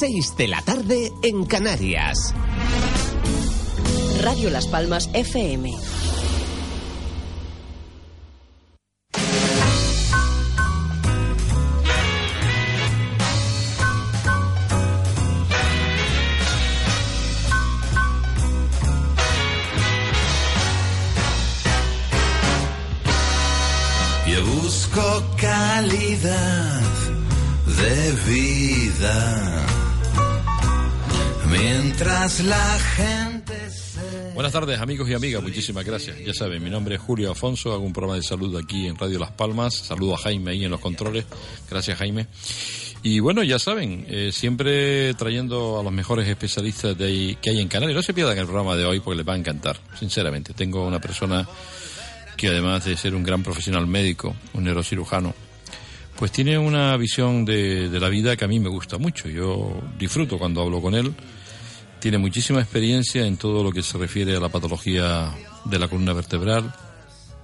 6 de la tarde en Canarias. Radio Las Palmas FM. Yo busco calidad de vida mientras la gente se... Buenas tardes amigos y amigas, muchísimas gracias. Ya saben, mi nombre es Julio Afonso, hago un programa de salud aquí en Radio Las Palmas. Saludo a Jaime ahí en los controles. Gracias Jaime. Y bueno, ya saben, eh, siempre trayendo a los mejores especialistas de ahí, que hay en Canarias. No se pierdan el programa de hoy porque les va a encantar, sinceramente. Tengo una persona que además de ser un gran profesional médico, un neurocirujano, pues tiene una visión de, de, la vida que a mí me gusta mucho. Yo disfruto cuando hablo con él. Tiene muchísima experiencia en todo lo que se refiere a la patología de la columna vertebral,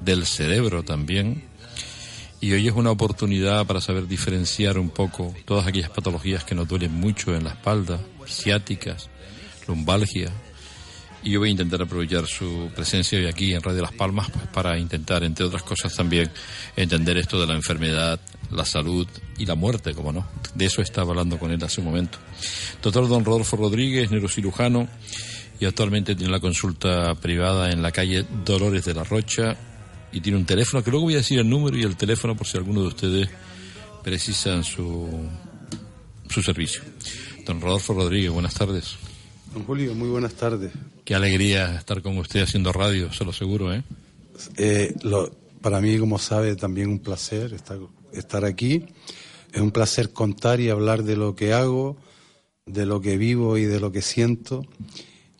del cerebro también. Y hoy es una oportunidad para saber diferenciar un poco todas aquellas patologías que nos duelen mucho en la espalda, ciáticas, lumbalgia, y yo voy a intentar aprovechar su presencia hoy aquí en Radio Las Palmas pues para intentar, entre otras cosas también, entender esto de la enfermedad, la salud y la muerte, como no. De eso estaba hablando con él hace un momento. Doctor don Rodolfo Rodríguez, neurocirujano, y actualmente tiene la consulta privada en la calle Dolores de la Rocha y tiene un teléfono, que luego voy a decir el número y el teléfono por si alguno de ustedes precisan su, su servicio. Don Rodolfo Rodríguez, buenas tardes. Don Julio, muy buenas tardes. Qué alegría estar con usted haciendo radio, se lo aseguro, ¿eh? eh lo, para mí, como sabe, también un placer estar, estar aquí. Es un placer contar y hablar de lo que hago, de lo que vivo y de lo que siento.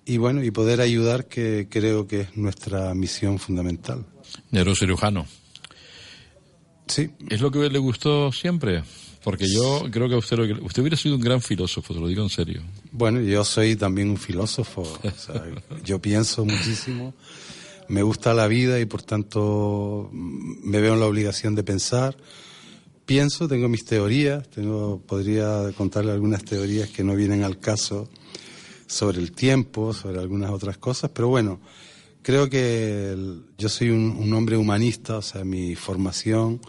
Y bueno, y poder ayudar, que creo que es nuestra misión fundamental. Neurocirujano. Sí. ¿Es lo que le gustó siempre? Porque yo creo que usted, usted hubiera sido un gran filósofo, te lo digo en serio. Bueno, yo soy también un filósofo. O sea, yo pienso muchísimo, me gusta la vida y por tanto me veo en la obligación de pensar. Pienso, tengo mis teorías, tengo, podría contarle algunas teorías que no vienen al caso sobre el tiempo, sobre algunas otras cosas, pero bueno, creo que yo soy un, un hombre humanista, o sea, mi formación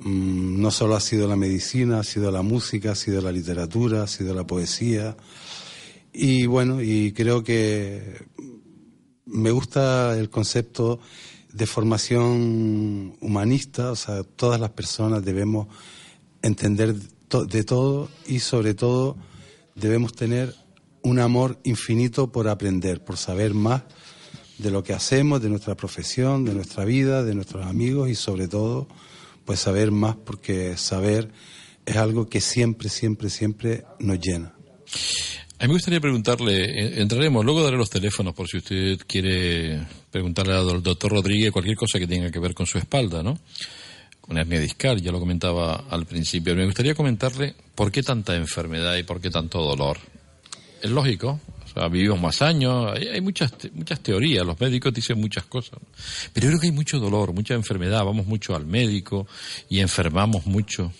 no solo ha sido la medicina, ha sido la música, ha sido la literatura, ha sido la poesía. Y bueno, y creo que me gusta el concepto de formación humanista, o sea, todas las personas debemos entender de todo y sobre todo debemos tener un amor infinito por aprender, por saber más de lo que hacemos, de nuestra profesión, de nuestra vida, de nuestros amigos y sobre todo pues saber más porque saber es algo que siempre, siempre, siempre nos llena. A mí me gustaría preguntarle, entraremos, luego daré los teléfonos por si usted quiere preguntarle al doctor Rodríguez cualquier cosa que tenga que ver con su espalda, ¿no? Con hernia discal, ya lo comentaba al principio. Me gustaría comentarle por qué tanta enfermedad y por qué tanto dolor. Es lógico, vivimos más años, hay, muchas, muchas teorías, los médicos dicen muchas cosas, pero yo creo que hay mucho dolor, mucha enfermedad, vamos mucho al médico y enfermamos mucho.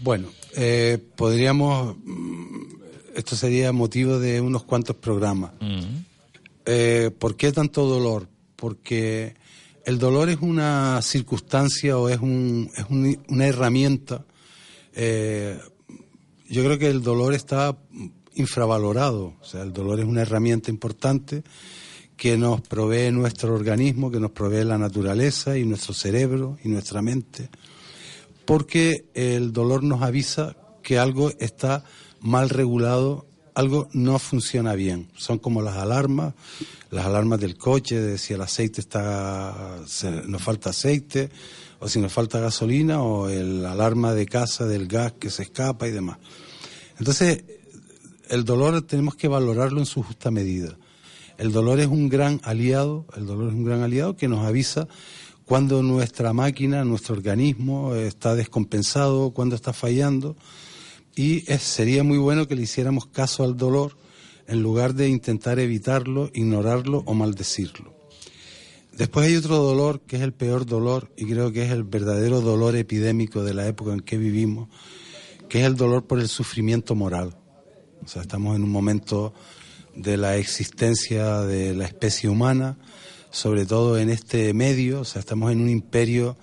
Bueno, eh, podríamos, mm, esto sería motivo de unos cuantos programas. eh, ¿Por qué tanto dolor? Porque el dolor es una circunstancia o es, un, es un, una herramienta. Eh, yo creo que el dolor está infravalorado. O sea, el dolor es una herramienta importante que nos provee nuestro organismo, que nos provee la naturaleza y nuestro cerebro y nuestra mente, porque el dolor nos avisa que algo está mal regulado, algo no funciona bien. Son como las alarmas, las alarmas del coche, de si el aceite está, nos falta aceite, o si nos falta gasolina o el alarma de casa del gas que se escapa y demás. Entonces, el dolor tenemos que valorarlo en su justa medida. El dolor es un gran aliado, el dolor es un gran aliado que nos avisa cuando nuestra máquina, nuestro organismo está descompensado, cuando está fallando. Y sería muy bueno que le hiciéramos caso al dolor en lugar de intentar evitarlo, ignorarlo o maldecirlo. Después hay otro dolor que es el peor dolor y creo que es el verdadero dolor epidémico de la época en que vivimos, que es el dolor por el sufrimiento moral. O sea, estamos en un momento de la existencia de la especie humana, sobre todo en este medio, o sea, estamos en un imperio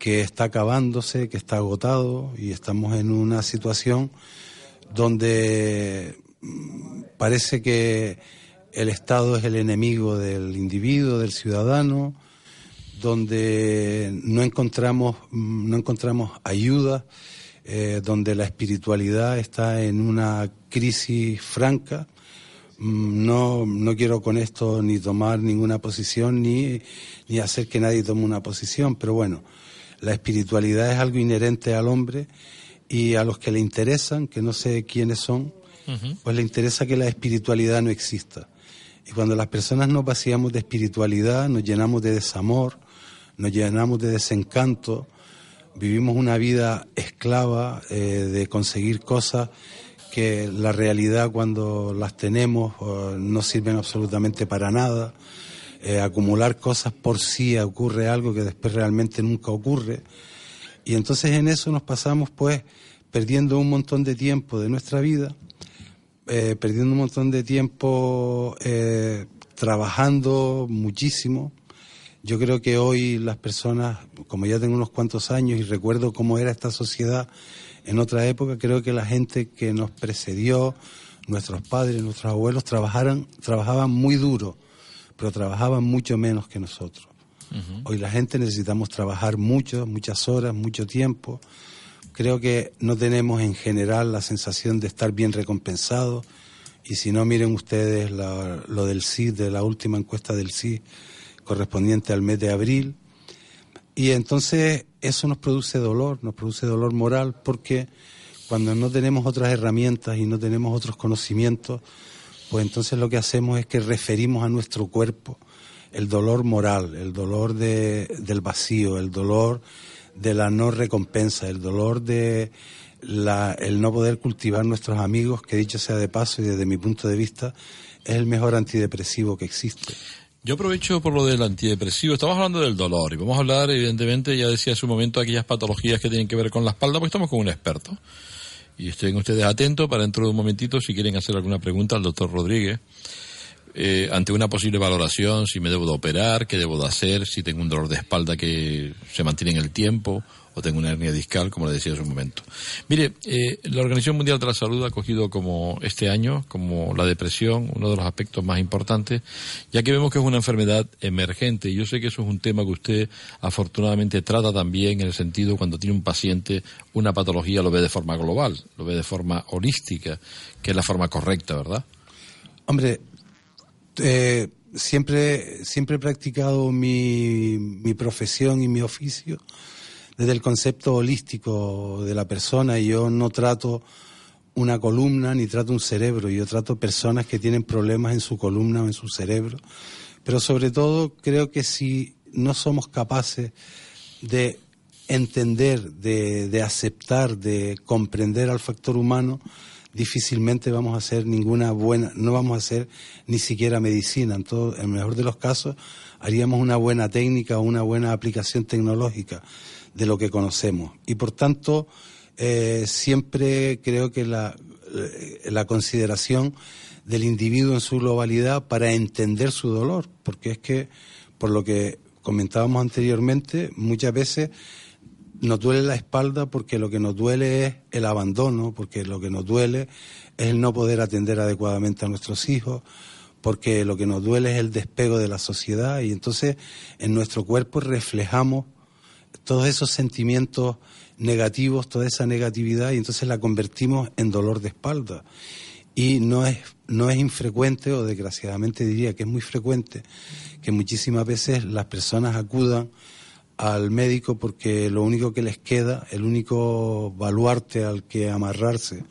que está acabándose, que está agotado y estamos en una situación donde mm, parece que el Estado es el enemigo del individuo, del ciudadano, donde no encontramos, mm, no encontramos ayuda, eh, donde la espiritualidad está en una crisis franca. Mm, no, no quiero con esto ni tomar ninguna posición ni, ni hacer que nadie tome una posición, pero bueno, la espiritualidad es algo inherente al hombre y a los que le interesan, que no sé quiénes son, pues le interesa que la espiritualidad no exista. Y cuando las personas nos vaciamos de espiritualidad, nos llenamos de desamor, nos llenamos de desencanto, vivimos una vida esclava eh, de conseguir cosas que la realidad cuando las tenemos no sirven absolutamente para nada. Eh, acumular cosas por sí ocurre algo que después realmente nunca ocurre. Y entonces en eso nos pasamos pues perdiendo un montón de tiempo de nuestra vida, eh, perdiendo un montón de tiempo eh, trabajando muchísimo. Yo creo que hoy las personas, como ya tengo unos cuantos años y recuerdo cómo era esta sociedad en otra época creo que la gente que nos precedió, nuestros padres, nuestros abuelos, trabajaran, trabajaban muy duro, pero trabajaban mucho menos que nosotros. Hoy la gente necesitamos trabajar mucho, muchas horas, mucho tiempo. Creo que no tenemos en general la sensación de estar bien recompensados. Y si no, miren ustedes lo del CID, de la última encuesta del CID correspondiente al mes de abril. Y entonces eso nos produce dolor, nos produce dolor moral porque cuando no tenemos otras herramientas y no tenemos otros conocimientos, pues entonces lo que hacemos es que referimos a nuestro cuerpo el dolor moral, el dolor de, del vacío, el dolor de la no recompensa, el dolor de la, el no poder cultivar nuestros amigos, que dicho sea de paso y desde mi punto de vista es el mejor antidepresivo que existe. Yo aprovecho por lo del antidepresivo. Estamos hablando del dolor y vamos a hablar, evidentemente, ya decía hace un momento, aquellas patologías que tienen que ver con la espalda, porque estamos con un experto. Y estén ustedes atentos para dentro de un momentito, si quieren hacer alguna pregunta al doctor Rodríguez, eh, ante una posible valoración, si me debo de operar, qué debo de hacer, si tengo un dolor de espalda que se mantiene en el tiempo, o tengo una hernia discal, como le decía hace un momento. Mire, eh, la Organización Mundial de la Salud ha cogido como este año, como la depresión, uno de los aspectos más importantes, ya que vemos que es una enfermedad emergente. Y yo sé que eso es un tema que usted afortunadamente trata también en el sentido cuando tiene un paciente una patología, lo ve de forma global, lo ve de forma holística, que es la forma correcta, ¿verdad? Hombre, eh, siempre, siempre he practicado mi, mi profesión y mi oficio desde el concepto holístico de la persona yo no trato una columna ni trato un cerebro, yo trato personas que tienen problemas en su columna o en su cerebro, pero sobre todo creo que si no somos capaces de entender, de, de aceptar, de comprender al factor humano, difícilmente vamos a hacer ninguna buena, no vamos a hacer ni siquiera medicina. En, todo, en el mejor de los casos, haríamos una buena técnica o una buena aplicación tecnológica de lo que conocemos. Y por tanto, eh, siempre creo que la, eh, la consideración del individuo en su globalidad para entender su dolor, porque es que, por lo que comentábamos anteriormente, muchas veces nos duele la espalda porque lo que nos duele es el abandono, porque lo que nos duele es el no poder atender adecuadamente a nuestros hijos, porque lo que nos duele es el despego de la sociedad y entonces en nuestro cuerpo reflejamos todos esos sentimientos negativos, toda esa negatividad, y entonces la convertimos en dolor de espalda. Y no es, no es infrecuente, o desgraciadamente diría que es muy frecuente, que muchísimas veces las personas acudan al médico porque lo único que les queda, el único baluarte al que amarrarse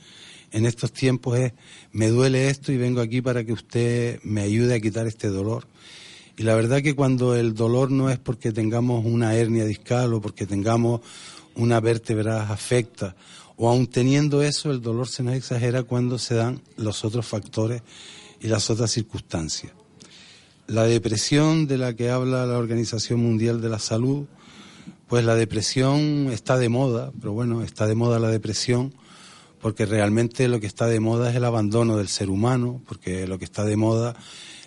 en estos tiempos es me duele esto y vengo aquí para que usted me ayude a quitar este dolor. Y la verdad que cuando el dolor no es porque tengamos una hernia discal o porque tengamos una vértebra afecta, o aun teniendo eso, el dolor se nos exagera cuando se dan los otros factores y las otras circunstancias. La depresión de la que habla la Organización Mundial de la Salud, pues la depresión está de moda, pero bueno, está de moda la depresión porque realmente lo que está de moda es el abandono del ser humano, porque lo que está de moda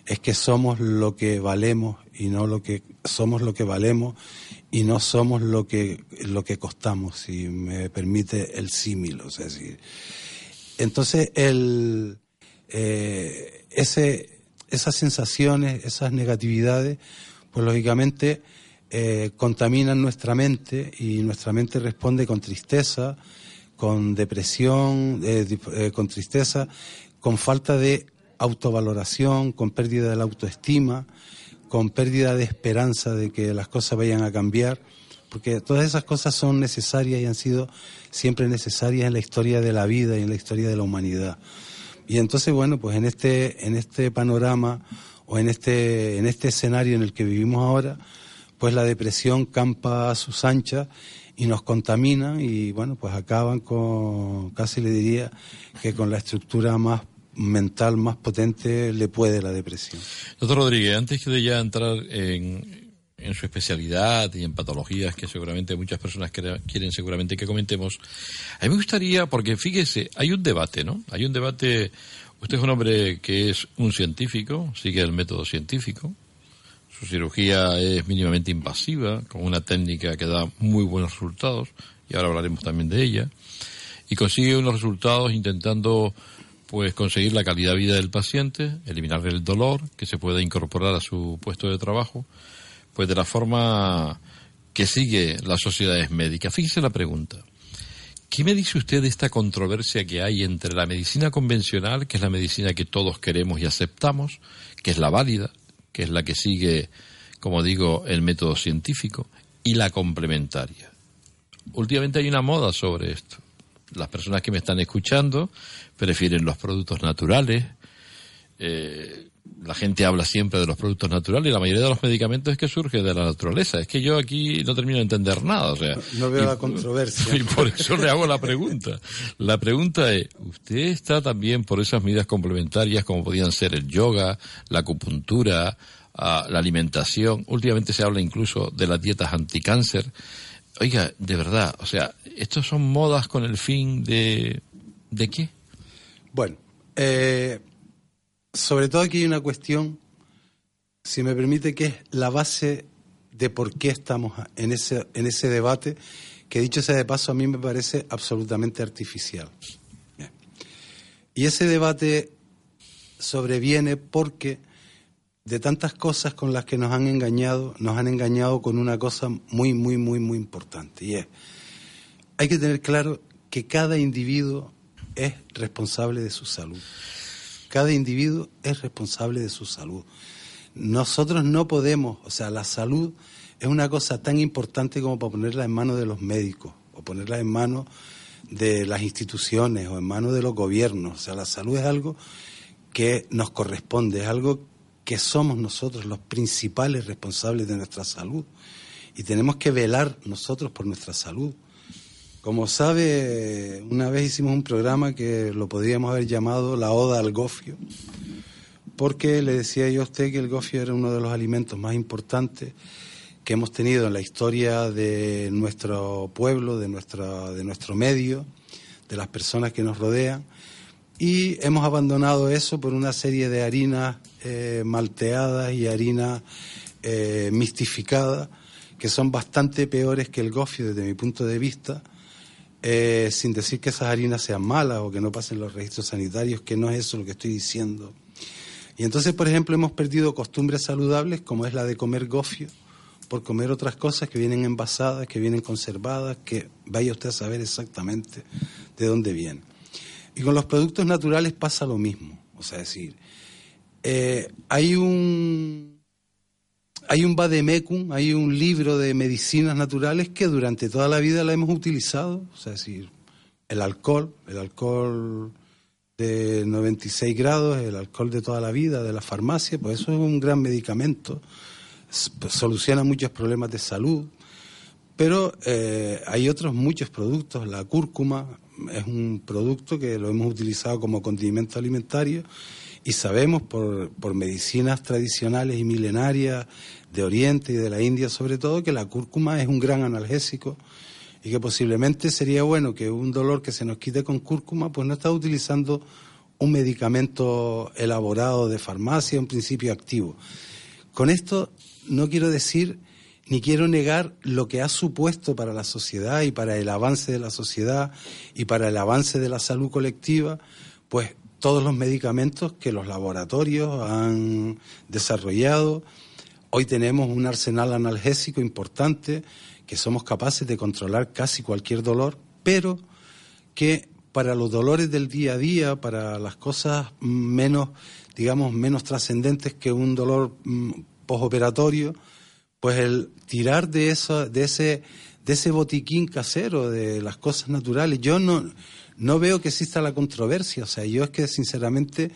es que somos lo que valemos y no lo que somos lo que valemos y no somos lo que lo que costamos, si me permite el símil, o sea, entonces el eh, ese esas sensaciones, esas negatividades, pues lógicamente eh, contaminan nuestra mente y nuestra mente responde con tristeza, con depresión, eh, con tristeza, con falta de autovaloración, con pérdida de la autoestima, con pérdida de esperanza de que las cosas vayan a cambiar, porque todas esas cosas son necesarias y han sido siempre necesarias en la historia de la vida y en la historia de la humanidad. Y entonces, bueno, pues en este, en este panorama o en este, en este escenario en el que vivimos ahora, pues la depresión campa a sus anchas y nos contamina y bueno, pues acaban con, casi le diría que con la estructura más mental más potente le puede la depresión. Doctor Rodríguez, antes de ya entrar en, en su especialidad y en patologías que seguramente muchas personas quieren seguramente que comentemos, a mí me gustaría, porque fíjese, hay un debate, ¿no? Hay un debate, usted es un hombre que es un científico, sigue el método científico, su cirugía es mínimamente invasiva, con una técnica que da muy buenos resultados, y ahora hablaremos también de ella, y consigue unos resultados intentando pues conseguir la calidad de vida del paciente, eliminar el dolor que se pueda incorporar a su puesto de trabajo, pues de la forma que sigue las sociedades médicas. Fíjese la pregunta. ¿Qué me dice usted de esta controversia que hay entre la medicina convencional, que es la medicina que todos queremos y aceptamos, que es la válida, que es la que sigue, como digo, el método científico, y la complementaria? Últimamente hay una moda sobre esto las personas que me están escuchando prefieren los productos naturales. Eh, la gente habla siempre de los productos naturales y la mayoría de los medicamentos es que surge de la naturaleza. Es que yo aquí no termino de entender nada. O sea, no veo la controversia. Y por eso le hago la pregunta. La pregunta es, ¿usted está también por esas medidas complementarias como podían ser el yoga, la acupuntura, ah, la alimentación? Últimamente se habla incluso de las dietas anticáncer. Oiga, de verdad, o sea, ¿estos son modas con el fin de... ¿De qué? Bueno, eh, sobre todo aquí hay una cuestión, si me permite, que es la base de por qué estamos en ese, en ese debate, que dicho sea de paso a mí me parece absolutamente artificial. Y ese debate sobreviene porque de tantas cosas con las que nos han engañado, nos han engañado con una cosa muy, muy, muy, muy importante. Y es, hay que tener claro que cada individuo es responsable de su salud. Cada individuo es responsable de su salud. Nosotros no podemos, o sea, la salud es una cosa tan importante como para ponerla en manos de los médicos o ponerla en manos de las instituciones o en manos de los gobiernos. O sea, la salud es algo que nos corresponde, es algo que somos nosotros los principales responsables de nuestra salud y tenemos que velar nosotros por nuestra salud. Como sabe, una vez hicimos un programa que lo podríamos haber llamado la Oda al Gofio, porque le decía yo a usted que el gofio era uno de los alimentos más importantes que hemos tenido en la historia de nuestro pueblo, de, nuestra, de nuestro medio, de las personas que nos rodean, y hemos abandonado eso por una serie de harinas eh, malteadas y harinas eh, mistificadas que son bastante peores que el gofio desde mi punto de vista, eh, sin decir que esas harinas sean malas o que no pasen los registros sanitarios, que no es eso lo que estoy diciendo. Y entonces, por ejemplo, hemos perdido costumbres saludables como es la de comer gofio, por comer otras cosas que vienen envasadas, que vienen conservadas, que vaya usted a saber exactamente de dónde vienen. Y con los productos naturales pasa lo mismo. O sea, decir, eh, hay un hay un vademecum, hay un libro de medicinas naturales que durante toda la vida la hemos utilizado, o sea, es decir, el alcohol, el alcohol de 96 grados, el alcohol de toda la vida, de la farmacia, pues eso es un gran medicamento, pues, soluciona muchos problemas de salud, pero eh, hay otros muchos productos, la cúrcuma es un producto que lo hemos utilizado como condimento alimentario y sabemos por, por medicinas tradicionales y milenarias de Oriente y de la India sobre todo que la cúrcuma es un gran analgésico y que posiblemente sería bueno que un dolor que se nos quite con cúrcuma, pues no está utilizando un medicamento elaborado de farmacia, un principio activo. Con esto no quiero decir ni quiero negar lo que ha supuesto para la sociedad y para el avance de la sociedad y para el avance de la salud colectiva, pues todos los medicamentos que los laboratorios han desarrollado. Hoy tenemos un arsenal analgésico importante que somos capaces de controlar casi cualquier dolor, pero que para los dolores del día a día, para las cosas menos, digamos, menos trascendentes que un dolor mm, postoperatorio, pues el tirar de eso, de ese, de ese botiquín casero, de las cosas naturales, yo no, no veo que exista la controversia, o sea, yo es que sinceramente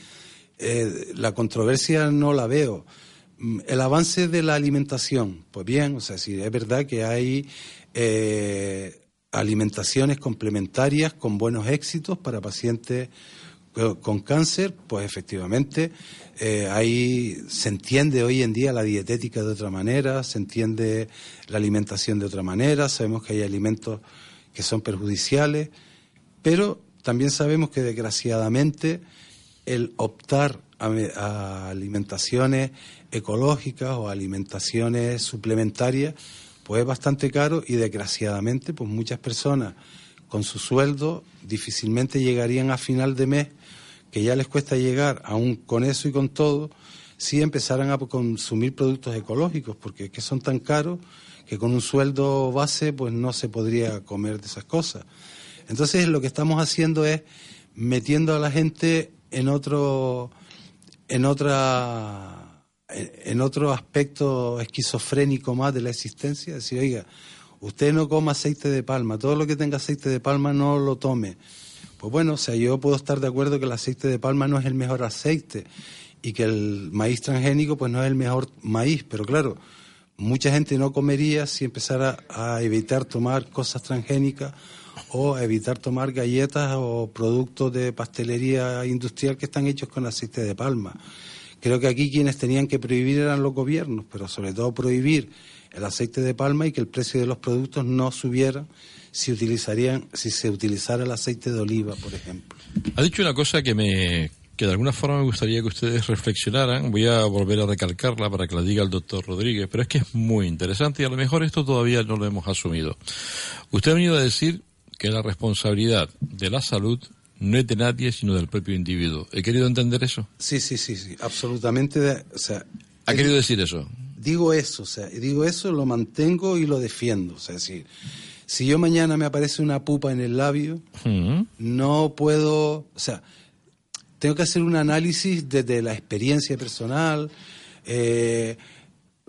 eh, la controversia no la veo. Mm, el avance de la alimentación, pues bien, o sea, si es verdad que hay eh, alimentaciones complementarias con buenos éxitos para pacientes con cáncer, pues efectivamente eh, ahí se entiende hoy en día la dietética de otra manera, se entiende la alimentación de otra manera, sabemos que hay alimentos que son perjudiciales, pero también sabemos que desgraciadamente el optar a, alimentaciones ecológicas o alimentaciones suplementarias, pues es bastante caro y desgraciadamente pues muchas personas con su sueldo difícilmente llegarían a final de mes, que ya les cuesta llegar aún con eso y con todo, si empezaran a consumir productos ecológicos, porque es que son tan caros que con un sueldo base pues no se podría comer de esas cosas. Entonces lo que estamos haciendo es metiendo a la gente en otro en otra en otro aspecto esquizofrénico más de la existencia, decir, oiga, usted no coma aceite de palma, todo lo que tenga aceite de palma no lo tome. Pues bueno, o sea, yo puedo estar de acuerdo que el aceite de palma no es el mejor aceite y que el maíz transgénico pues no es el mejor maíz, pero claro, mucha gente no comería si empezara a evitar tomar cosas transgénicas o evitar tomar galletas o productos de pastelería industrial que están hechos con aceite de palma. Creo que aquí quienes tenían que prohibir eran los gobiernos, pero sobre todo prohibir el aceite de palma y que el precio de los productos no subiera si utilizarían si se utilizara el aceite de oliva, por ejemplo. Ha dicho una cosa que me que de alguna forma me gustaría que ustedes reflexionaran. Voy a volver a recalcarla para que la diga el doctor Rodríguez, pero es que es muy interesante y a lo mejor esto todavía no lo hemos asumido. Usted ha venido a decir que la responsabilidad de la salud no es de nadie, sino del propio individuo. ¿He querido entender eso? Sí, sí, sí, sí, absolutamente. o sea, ¿Ha querido decir eso? Digo eso, o sea, digo eso, lo mantengo y lo defiendo. O sea, decir, si yo mañana me aparece una pupa en el labio, no puedo, o sea, tengo que hacer un análisis desde la experiencia personal. Eh,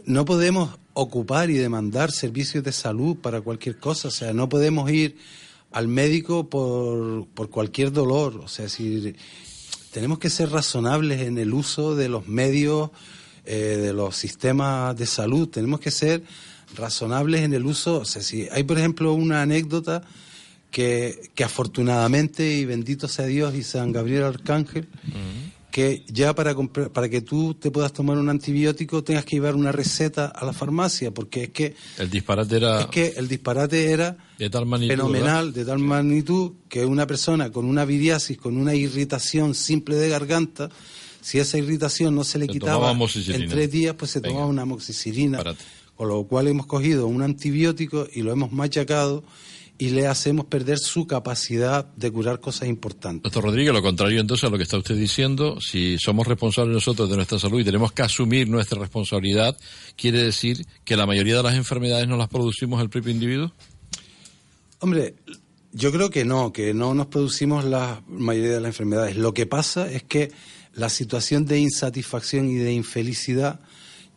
no podemos ocupar y demandar servicios de salud para cualquier cosa, o sea, no podemos ir al médico por, por cualquier dolor. O sea, si tenemos que ser razonables en el uso de los medios, eh, de los sistemas de salud. Tenemos que ser razonables en el uso. O sea, si hay, por ejemplo, una anécdota que, que afortunadamente, y bendito sea Dios y San Gabriel Arcángel, que ya para, para que tú te puedas tomar un antibiótico tengas que llevar una receta a la farmacia, porque es que... El disparate era... Es que el disparate era de tal magnitud, fenomenal, de tal magnitud, que una persona con una viriasis, con una irritación simple de garganta, si esa irritación no se le quitaba en tres días, pues se tomaba una amoxicilina. Con lo cual hemos cogido un antibiótico y lo hemos machacado y le hacemos perder su capacidad de curar cosas importantes. Doctor Rodríguez, lo contrario entonces a lo que está usted diciendo, si somos responsables nosotros de nuestra salud y tenemos que asumir nuestra responsabilidad, ¿quiere decir que la mayoría de las enfermedades no las producimos el propio individuo? Hombre, yo creo que no, que no nos producimos la mayoría de las enfermedades. Lo que pasa es que la situación de insatisfacción y de infelicidad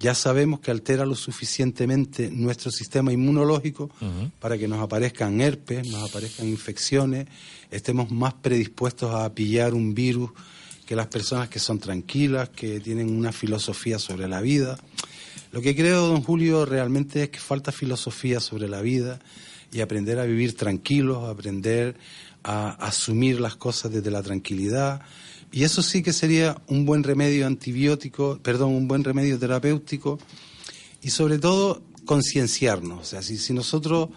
ya sabemos que altera lo suficientemente nuestro sistema inmunológico para que nos aparezcan herpes, nos aparezcan infecciones, estemos más predispuestos a pillar un virus que las personas que son tranquilas, que tienen una filosofía sobre la vida. Lo que creo, don Julio, realmente es que falta filosofía sobre la vida y aprender a vivir tranquilos, aprender a asumir las cosas desde la tranquilidad, y eso sí que sería un buen remedio antibiótico, perdón, un buen remedio terapéutico y sobre todo concienciarnos. O sea, si, nosotros,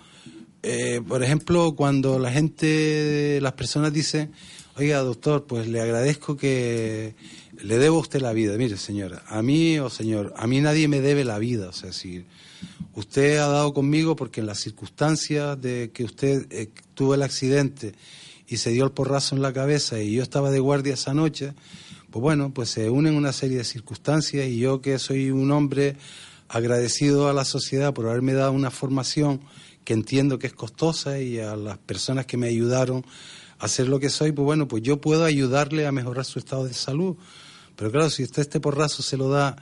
eh, por ejemplo, cuando la gente, las personas dicen, oiga, doctor, pues le agradezco que le debo a usted la vida. Mire, señora, a mí o señor, a mí nadie me debe la vida. O sea, si usted ha dado conmigo porque en las circunstancias de que usted eh, tuvo el accidente, y se dio el porrazo en la cabeza y yo estaba de guardia esa noche, pues bueno, pues se unen una serie de circunstancias y yo que soy un hombre agradecido a la sociedad por haberme dado una formación que entiendo que es costosa y a las personas que me ayudaron a ser lo que soy, pues bueno, pues yo puedo ayudarle a mejorar su estado de salud. Pero claro, si usted este porrazo se lo da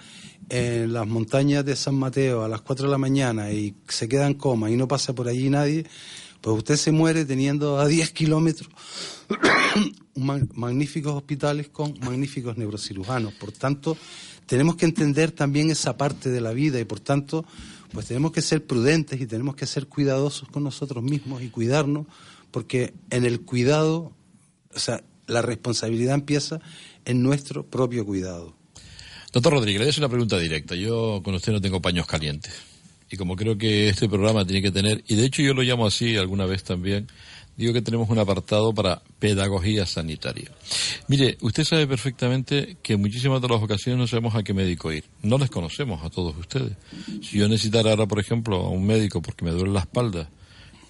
en las montañas de San Mateo a las 4 de la mañana y se queda en coma y no pasa por allí nadie, pues usted se muere teniendo a 10 kilómetros magníficos hospitales con magníficos neurocirujanos. Por tanto, tenemos que entender también esa parte de la vida y por tanto, pues tenemos que ser prudentes y tenemos que ser cuidadosos con nosotros mismos y cuidarnos, porque en el cuidado, o sea, la responsabilidad empieza en nuestro propio cuidado. Doctor Rodríguez, le una pregunta directa. Yo con usted no tengo paños calientes y como creo que este programa tiene que tener, y de hecho yo lo llamo así alguna vez también, digo que tenemos un apartado para pedagogía sanitaria. Mire, usted sabe perfectamente que en muchísimas de las ocasiones no sabemos a qué médico ir. No les conocemos a todos ustedes. Si yo necesitara ahora, por ejemplo, a un médico porque me duele la espalda,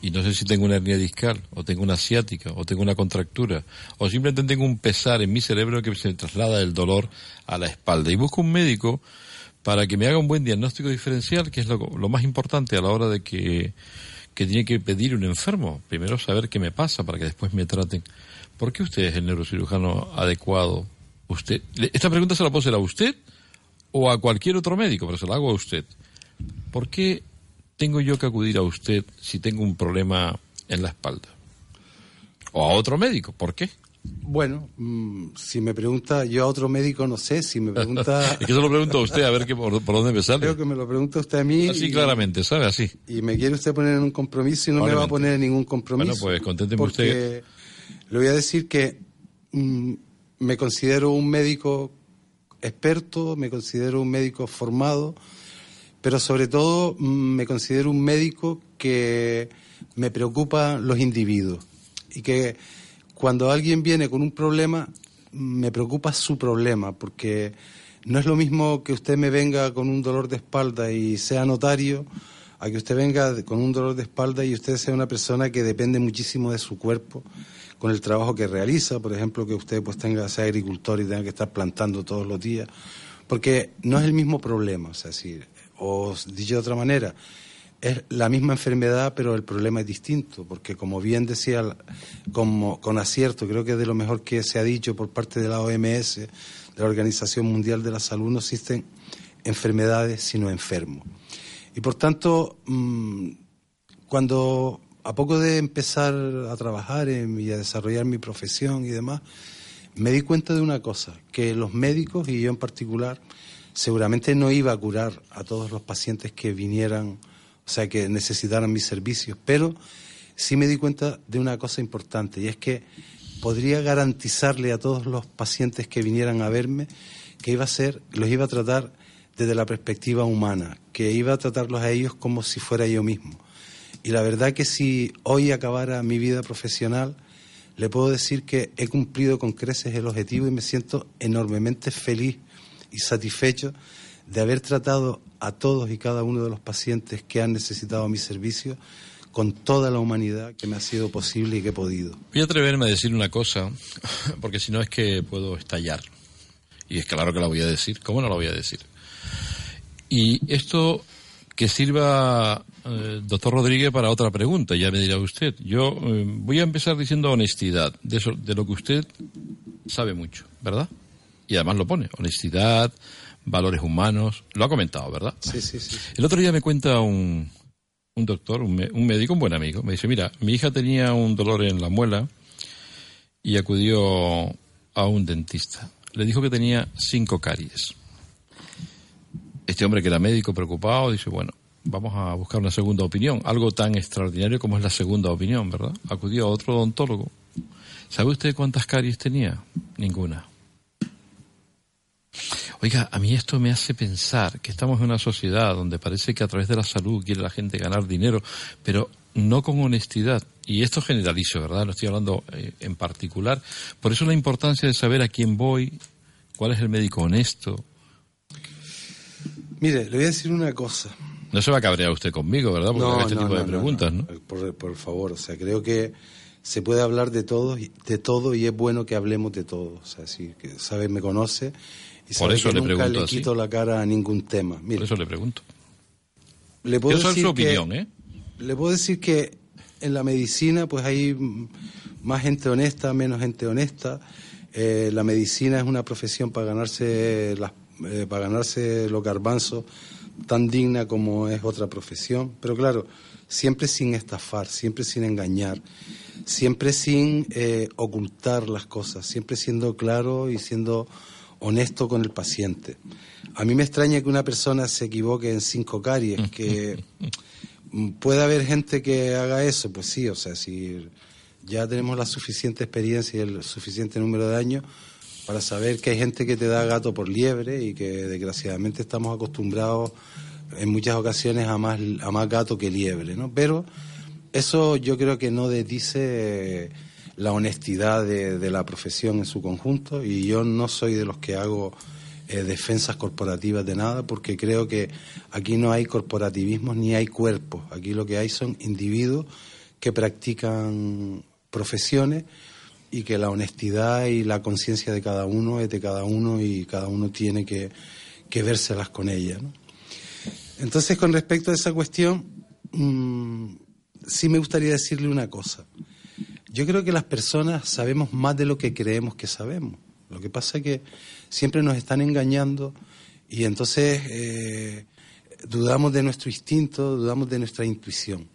y no sé si tengo una hernia discal, o tengo una asiática, o tengo una contractura, o simplemente tengo un pesar en mi cerebro que se traslada el dolor a la espalda. Y busco un médico para que me haga un buen diagnóstico diferencial, que es lo, más importante a la hora de que, que tiene que pedir un enfermo. Primero saber qué me pasa para que después me traten. ¿Por qué usted es el neurocirujano adecuado? Usted, esta pregunta se la puedo hacer a usted o a cualquier otro médico, pero se la hago a usted. ¿Por qué tengo yo que acudir a usted si tengo un problema en la espalda? O a otro médico, ¿por qué? Bueno, mm, si me pregunta yo a otro médico, no sé. Si me pregunta. es que se lo pregunto a usted, a ver qué, por, dónde me sale. Creo que me lo pregunta usted a mí. Así claramente, ¿sabe? Así. Y me quiere usted poner en un compromiso y no me va a poner en ningún compromiso. Bueno, pues conténteme usted. Le voy a decir que mm, me considero un médico experto, me considero un médico formado, pero sobre todo mm, me considero un médico que me preocupa los individuos y que cuando alguien viene con un problema, me preocupa su problema, porque no es lo mismo que usted me venga con un dolor de espalda y sea notario, a que usted venga con un dolor de espalda y usted sea una persona que depende muchísimo de su cuerpo, con el trabajo que realiza, por ejemplo, que usted pues tenga, sea agricultor y tenga que estar plantando todos los días, porque no es el mismo problema, o sea, si, o dicho de otra manera, es la misma enfermedad, pero el problema es distinto, porque como bien decía, como, con acierto, creo que es de lo mejor que se ha dicho por parte de la OMS, de la Organización Mundial de la Salud, no existen enfermedades sino enfermos. Y por tanto, mm, cuando a poco de empezar a trabajar y a desarrollar mi profesión y demás, me di cuenta de una cosa, que los médicos, y yo en particular, seguramente no iba a curar a todos los pacientes que vinieran o sea, que necesitaran mis servicios. Pero sí me di cuenta de una cosa importante y es que podría garantizarle a todos los pacientes que vinieran a verme que iba a ser, los iba a tratar desde la perspectiva humana, que iba a tratarlos a ellos como si fuera yo mismo. Y la verdad que si hoy acabara mi vida profesional, le puedo decir que he cumplido con creces el objetivo y me siento enormemente feliz y satisfecho de haber tratado a todos y cada uno de los pacientes que han necesitado mi servicio con toda la humanidad que me ha sido posible y que he podido. Voy a atreverme a decir una cosa, porque si no es que puedo estallar. Y es claro que la voy a decir. ¿Cómo no la voy a decir? Y esto que sirva, eh, doctor Rodríguez, para otra pregunta, ya me dirá usted. Yo eh, voy a empezar diciendo honestidad, de, eso, de lo que usted sabe mucho, ¿verdad? Y además lo pone, honestidad, valores humanos. Lo ha comentado, ¿verdad? Sí, sí, sí. El otro día me cuenta un, un doctor, un, un, médico, un buen amigo. Me dice, mira, mi hija tenía un dolor en la muela y acudió a un dentista. Le dijo que tenía cinco caries. Este hombre que era médico preocupado dice, bueno, vamos a buscar una segunda opinión. Algo tan extraordinario como es la segunda opinión, ¿verdad? Acudió a otro odontólogo. ¿Sabe usted cuántas caries tenía? Ninguna. Oiga, a mí esto me hace pensar que estamos en una sociedad donde parece que a través de la salud quiere la gente ganar dinero, pero no con honestidad. Y esto generalizo, ¿verdad? No estoy hablando eh, en particular. Por eso la importancia de saber a quién voy, cuál es el médico honesto. Mire, le voy a decir una cosa. No se va a cabrear usted conmigo, ¿verdad? Porque no, este no, tipo de preguntas, ¿no? Por, por favor, o sea, creo que se puede hablar de todo, de todo y es bueno que hablemos de todo. O sea, si que sabe, me conoce y Por eso que le nunca pregunto le así. quito la cara a ningún tema. Por eso le pregunto. le puedo decir su que- opinión, ¿eh? Le puedo decir que en la medicina pues hay más gente honesta, menos gente honesta. Eh, la medicina es una profesión para ganarse las, eh, para ganarse los garbanzos tan digna como es otra profesión. Pero claro, siempre sin estafar, siempre sin engañar, siempre sin eh, ocultar las cosas, siempre siendo claro y siendo honesto con el paciente. A mí me extraña que una persona se equivoque en cinco caries, que ¿Puede haber gente que haga eso? Pues sí, o sea, si ya tenemos la suficiente experiencia y el suficiente número de años para saber que hay gente que te da gato por liebre y que desgraciadamente estamos acostumbrados en muchas ocasiones a más, a más gato que liebre, ¿no? Pero eso yo creo que no desdice la honestidad de, la profesión en su conjunto y yo no soy de los que hago eh, defensas corporativas de nada, porque creo que aquí no hay corporativismos ni hay cuerpos. Aquí lo que hay son individuos que practican profesiones y que la honestidad y la conciencia de cada uno es de cada uno y cada uno tiene que, que vérselas con ella. Entonces, con respecto a esa cuestión, mm, sí me gustaría decirle una cosa. Yo creo que las personas sabemos más de lo que creemos que sabemos. Lo que pasa es que siempre nos están engañando y entonces eh, dudamos de nuestro instinto, dudamos de nuestra intuición.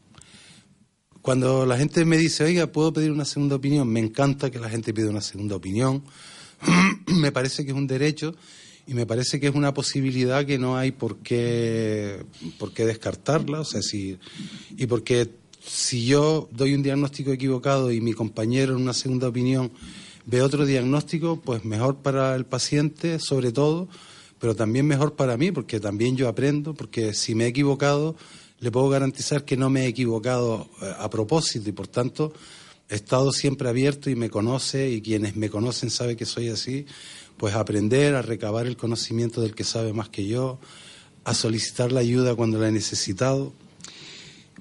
Cuando la gente me dice, oiga, ¿puedo pedir una segunda opinión? Me encanta que la gente pida una segunda opinión. me parece que es un derecho y me parece que es una posibilidad que no hay por qué, por qué descartarla. O sea, si, y porque si yo doy un diagnóstico equivocado y mi compañero en una segunda opinión ve otro diagnóstico, pues mejor para el paciente, sobre todo, pero también mejor para mí, porque también yo aprendo, porque si me he equivocado, le puedo garantizar que no me he equivocado eh, a propósito y por tanto he estado siempre abierto y me conoce y quienes me conocen saben que soy así, pues aprender, a recabar el conocimiento del que sabe más que yo, a solicitar la ayuda cuando la he necesitado.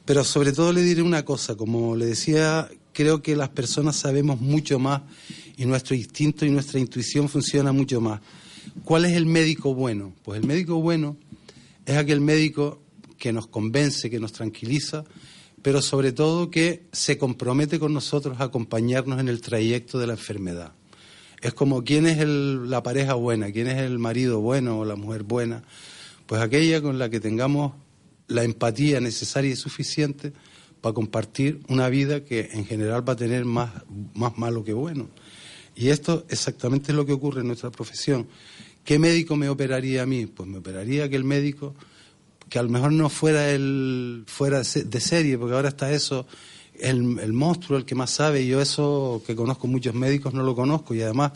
Pero sobre todo le diré una cosa, como le decía, creo que las personas sabemos mucho más y nuestro instinto y nuestra intuición funciona mucho más. ¿Cuál es el médico bueno? Pues el médico bueno es aquel médico que nos convence, que nos tranquiliza, pero sobre todo que se compromete con nosotros a acompañarnos en el trayecto de la enfermedad. Es como quién es el- la pareja buena, quién es el marido bueno o la mujer buena, pues aquella con la que tengamos la empatía necesaria y suficiente para compartir una vida que en general va a tener más, más malo que bueno. Y esto exactamente es lo que ocurre en nuestra profesión. ¿Qué médico me operaría a mí? Pues me operaría aquel médico que a lo mejor no fuera el fuera de serie, porque ahora está eso, el, el monstruo, el que más sabe, y yo eso que conozco muchos médicos no lo conozco, y además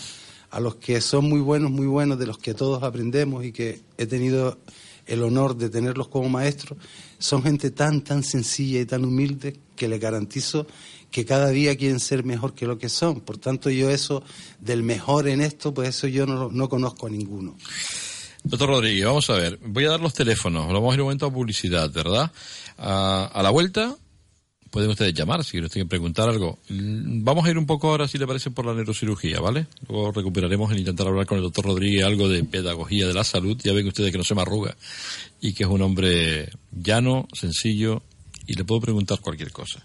a los que son muy buenos, muy buenos, de los que todos aprendemos y que he tenido el honor de tenerlos como maestros, son gente tan, tan sencilla y tan humilde que les garantizo que cada día quieren ser mejor que lo que son. Por tanto, yo eso del mejor en esto, pues eso yo no, no conozco a ninguno. Doctor Rodríguez, vamos a ver. Voy a dar los teléfonos. Vamos a ir un momento a publicidad, ¿verdad? A la vuelta pueden ustedes llamar si nos quieren preguntar algo. Mm, Vamos a ir un poco ahora, si le parece, por la neurocirugía, ¿vale? Luego recuperaremos el intentar hablar con el doctor Rodríguez algo de pedagogía de la salud. Ya ven ustedes que no se me arruga y que es un hombre llano, sencillo y le puedo preguntar cualquier cosa.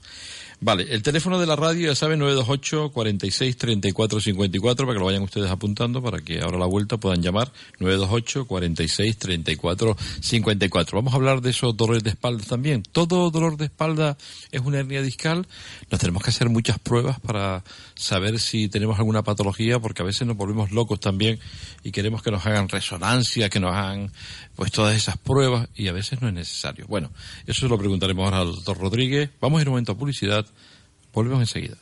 Vale, el teléfono de la radio, ya saben, 928 46 34 54, para que lo vayan ustedes apuntando, para que ahora a la vuelta puedan llamar 928 46 34 54. Vamos a hablar de esos dolores de espalda también. Todo dolor de espalda es una hernia discal. Nos tenemos que hacer muchas pruebas para saber si tenemos alguna patología, porque a veces nos volvemos locos también y queremos que nos hagan resonancia, que nos hagan pues todas esas pruebas y a veces no es necesario. Bueno, eso lo preguntaremos ahora al doctor Rodríguez. Vamos ir un momento a publicidad. Volvemos enseguida.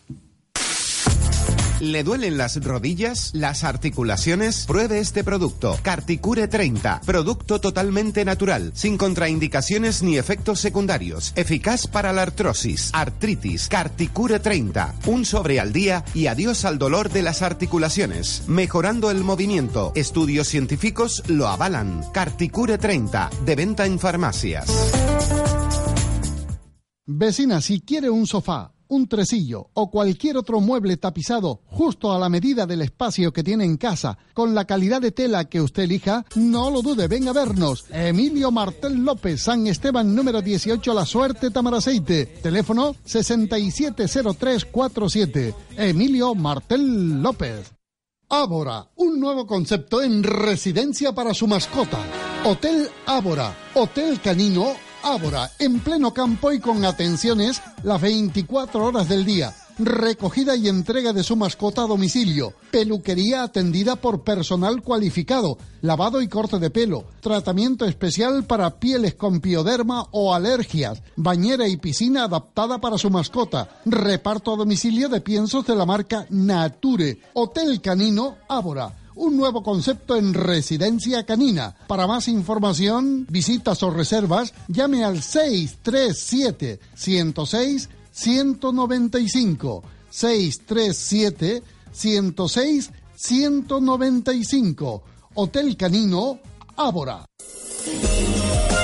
¿Le duelen las rodillas? ¿Las articulaciones? Pruebe este producto. Carticure 30. Producto totalmente natural, sin contraindicaciones ni efectos secundarios. Eficaz para la artrosis, artritis. Carticure 30. Un sobre al día y adiós al dolor de las articulaciones. Mejorando el movimiento. Estudios científicos lo avalan. Carticure 30. De venta en farmacias. Vecina, si quiere un sofá un tresillo o cualquier otro mueble tapizado justo a la medida del espacio que tiene en casa, con la calidad de tela que usted elija, no lo dude, venga a vernos. Emilio Martel López, San Esteban número 18, La Suerte, Tamaraceite. Teléfono 670347. Emilio Martel López. Ábora, un nuevo concepto en residencia para su mascota. Hotel Ábora, Hotel Canino Ábora, en pleno campo y con atenciones las 24 horas del día. Recogida y entrega de su mascota a domicilio. Peluquería atendida por personal cualificado. Lavado y corte de pelo. Tratamiento especial para pieles con pioderma o alergias. Bañera y piscina adaptada para su mascota. Reparto a domicilio de piensos de la marca Nature. Hotel Canino Ábora un nuevo concepto en residencia canina. Para más información, visitas o reservas, llame al 637 106 195 637 106 195 Hotel Canino Ábora.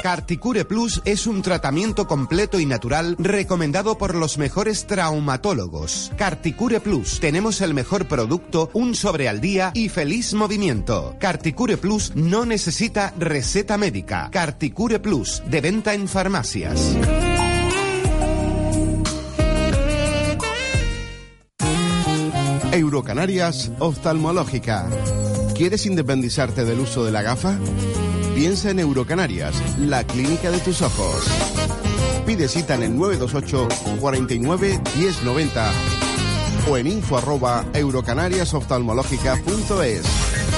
Carticure Plus es un tratamiento completo y natural recomendado por los mejores traumatólogos. Carticure Plus, tenemos el mejor producto, un sobre al día y feliz movimiento. Carticure Plus no necesita receta médica. Carticure Plus, de venta en farmacias. Eurocanarias Oftalmológica. ¿Quieres independizarte del uso de la gafa? Piensa en Eurocanarias, la clínica de tus ojos. Pide cita en el 928 49 1090 o en info eurocanariasoftalmológica.es.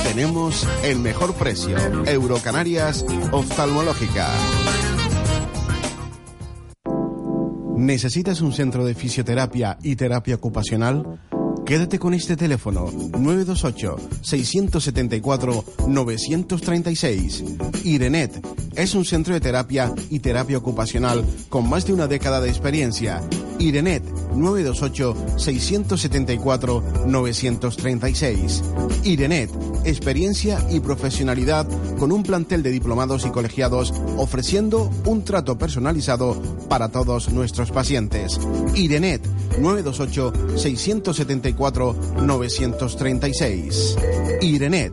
Tenemos el mejor precio. Eurocanarias Oftalmológica. ¿Necesitas un centro de fisioterapia y terapia ocupacional? Quédate con este teléfono 928-674-936. Irenet es un centro de terapia y terapia ocupacional con más de una década de experiencia. Irenet 928-674-936. Irenet, experiencia y profesionalidad con un plantel de diplomados y colegiados ofreciendo un trato personalizado para todos nuestros pacientes. Irenet 928-674-936. Irenet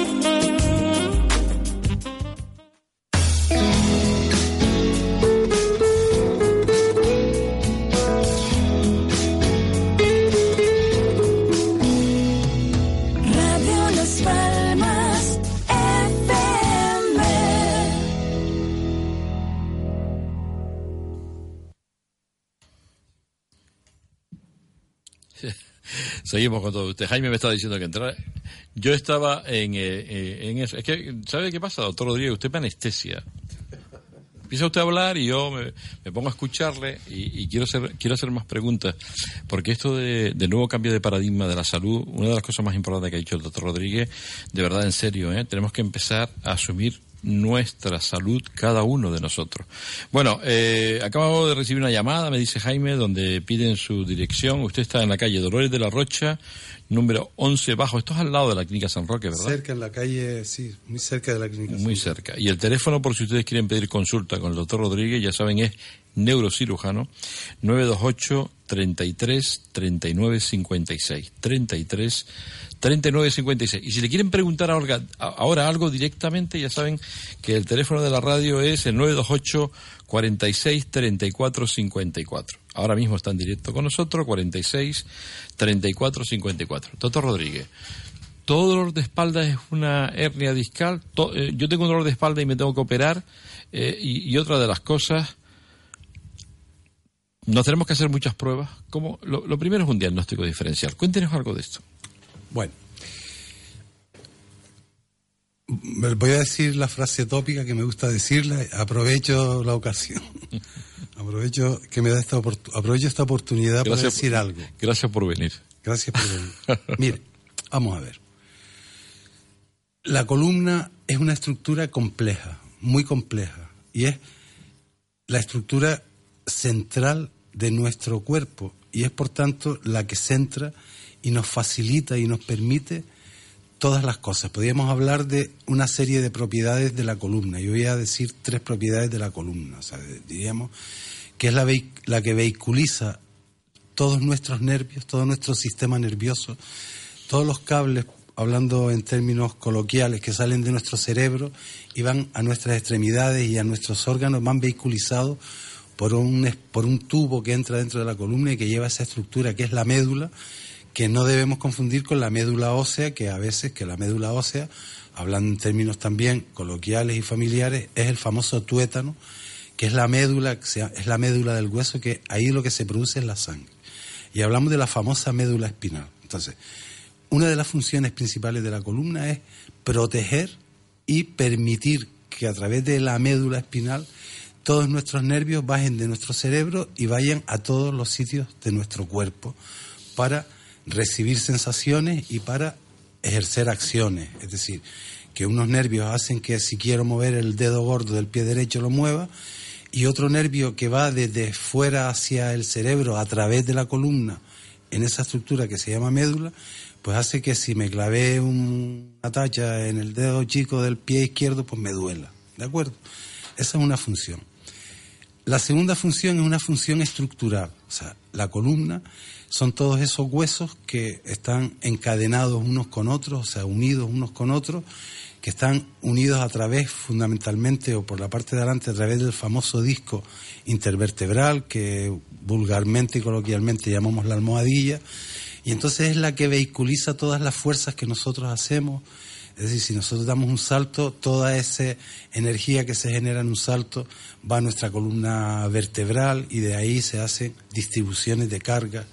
Seguimos con todo usted. Jaime me estaba diciendo que entrar. Yo estaba en, eh, eh, en eso. Es que, ¿sabe qué pasa, doctor Rodríguez? Usted me anestesia. empieza usted a hablar y yo me, pongo a escucharle y, quiero hacer quiero hacer más preguntas porque esto de, de nuevo cambio de paradigma de la salud una de las cosas más importantes que ha dicho el doctor Rodríguez de verdad en serio ¿eh? tenemos que empezar a asumir nuestra salud cada uno de nosotros. Bueno, eh, acabo de recibir una llamada, me dice Jaime, donde piden su dirección. Usted está en la calle Dolores de la Rocha, número 11 bajo. Esto es al lado de la clínica San Roque, ¿verdad? Cerca en la calle, sí, muy cerca de la clínica. Muy cerca. Y el teléfono, por si ustedes quieren pedir consulta con el doctor Rodríguez, ya saben, es neurocirujano 928 33 39 56 33 39 56 y si le quieren preguntar ahora, ahora algo directamente ya saben que el teléfono de la radio es el 928 46 34 54 ahora mismo está en directo con nosotros 46 34 54 doctor Rodríguez todo dolor de espalda es una hernia discal eh, yo tengo un dolor de espalda y me tengo que operar eh, y otra de las cosas nos tenemos que hacer muchas pruebas. Como lo, lo primero es un diagnóstico diferencial. Cuéntenos algo de esto. Bueno. Voy a decir la frase tópica que me gusta decirla. Aprovecho la ocasión. Aprovecho que me da esta aprovecho esta oportunidad para Gracias decir por- algo. Gracias por venir. Gracias por venir. Mire, vamos a ver. La columna es una estructura compleja, muy compleja, y es la estructura central de nuestro cuerpo, y es por tanto la que centra y nos facilita y nos permite todas las cosas. Podríamos hablar de una serie de propiedades de la columna. Yo voy a decir tres propiedades de la columna. O sea, diríamos que es la, la que vehiculiza todos nuestros nervios, todo nuestro sistema nervioso, todos los cables, hablando en términos coloquiales, que salen de nuestro cerebro y van a nuestras extremidades y a nuestros órganos, van vehiculizados por un, por un tubo que entra dentro de la columna y que lleva esa estructura que es la médula, que no debemos confundir con la médula ósea, que a veces, que la médula ósea, hablando en términos también coloquiales y familiares, es el famoso tuétano, que es la médula, es la médula del hueso, que ahí lo que se produce es la sangre. Y hablamos de la famosa médula espinal. Entonces, una de las funciones principales de la columna es proteger y permitir que a través de la médula espinal todos nuestros nervios bajen de nuestro cerebro y vayan a todos los sitios de nuestro cuerpo para recibir sensaciones y para ejercer acciones. Es decir, que unos nervios hacen que si quiero mover el dedo gordo del pie derecho lo mueva y otro nervio que va desde fuera hacia el cerebro a través de la columna en esa estructura que se llama médula, pues hace que si me clavé un- una tacha en el dedo chico del pie izquierdo, pues me duela. ¿De acuerdo? Esa es una función. La segunda función es una función estructural. O sea, la columna son todos esos huesos que están encadenados unos con otros, o sea, unidos unos con otros, que están unidos a través, fundamentalmente, o por la parte de adelante, a través del famoso disco intervertebral, que vulgarmente y coloquialmente llamamos la almohadilla, y entonces es la que vehiculiza todas las fuerzas que nosotros hacemos. Es decir, si nosotros damos un salto, toda esa energía que se genera en un salto va a nuestra columna vertebral y de ahí se hacen distribuciones de carga.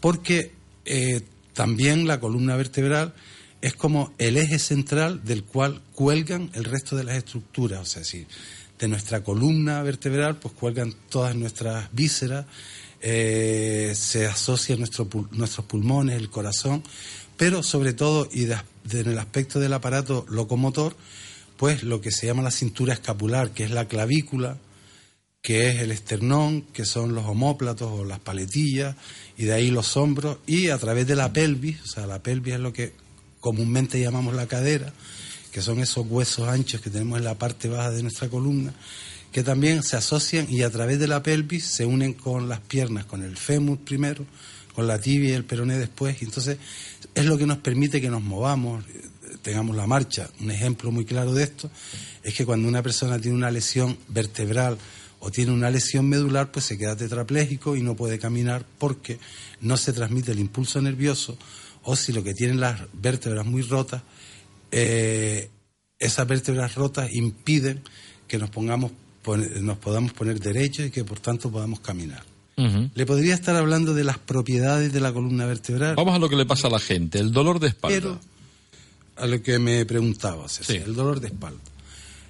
Porque eh, también la columna vertebral es como el eje central del cual cuelgan el resto de las estructuras. O sea, si de nuestra columna vertebral pues cuelgan todas nuestras vísceras, eh, se asocia nuestro, nuestros pulmones, el corazón, pero sobre todo y en el aspecto del aparato locomotor, pues lo que se llama la cintura escapular, que es la clavícula, que es el esternón, que son los homóplatos o las paletillas, y de ahí los hombros, y a través de la pelvis, o sea, la pelvis es lo que comúnmente llamamos la cadera, que son esos huesos anchos que tenemos en la parte baja de nuestra columna, que también se asocian y a través de la pelvis se unen con las piernas, con el fémur primero, con la tibia y el peroné después, y entonces es lo que nos permite que nos movamos, tengamos la marcha. Un ejemplo muy claro de esto es que cuando una persona tiene una lesión vertebral o tiene una lesión medular, pues se queda tetrapléjico y no puede caminar porque no se transmite el impulso nervioso o si lo que tienen las vértebras muy rotas, eh, esas vértebras rotas impiden que nos pongamos pon- nos podamos poner derechos y que por tanto podamos caminar. Le podría estar hablando de las propiedades de la columna vertebral, Vamos a lo que le pasa a la gente, el dolor de espalda. pero a lo que me preguntaba, Ceci, Sí. el dolor de espalda.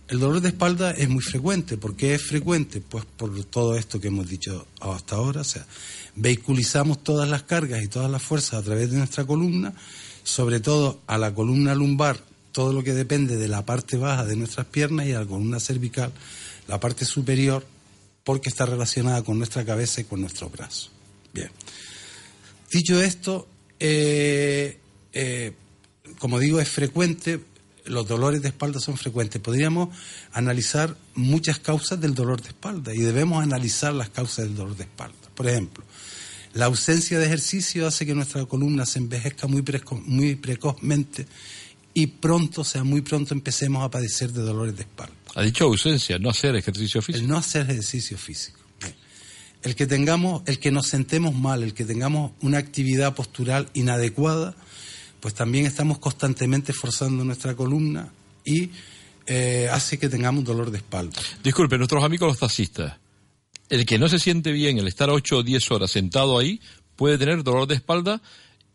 El dolor de espalda es muy frecuente. ¿Por qué es frecuente? Pues por todo esto que hemos dicho hasta ahora. O sea, vehiculizamos todas las cargas y todas las fuerzas a través de nuestra columna, sobre todo a la columna lumbar, todo lo que depende de la parte baja de nuestras piernas y a la columna cervical, la parte superior, porque está relacionada con nuestra cabeza y con nuestros brazos. Bien. Dicho esto, eh, eh, como digo, es frecuente, los dolores de espalda son frecuentes. Podríamos analizar muchas causas del dolor de espalda y debemos analizar las causas del dolor de espalda. Por ejemplo, la ausencia de ejercicio hace que nuestra columna se envejezca muy, preco- muy precozmente y pronto, o sea, muy pronto empecemos a padecer de dolores de espalda. Ha dicho ausencia, no hacer ejercicio físico. El no hacer ejercicio físico. Bien. El que tengamos, el que nos sentemos mal, el que tengamos una actividad postural inadecuada, pues también estamos constantemente forzando nuestra columna y eh, hace que tengamos dolor de espalda. Disculpe, nuestros amigos los taxistas. El que no se siente bien, el estar 8 o 10 horas sentado ahí, puede tener dolor de espalda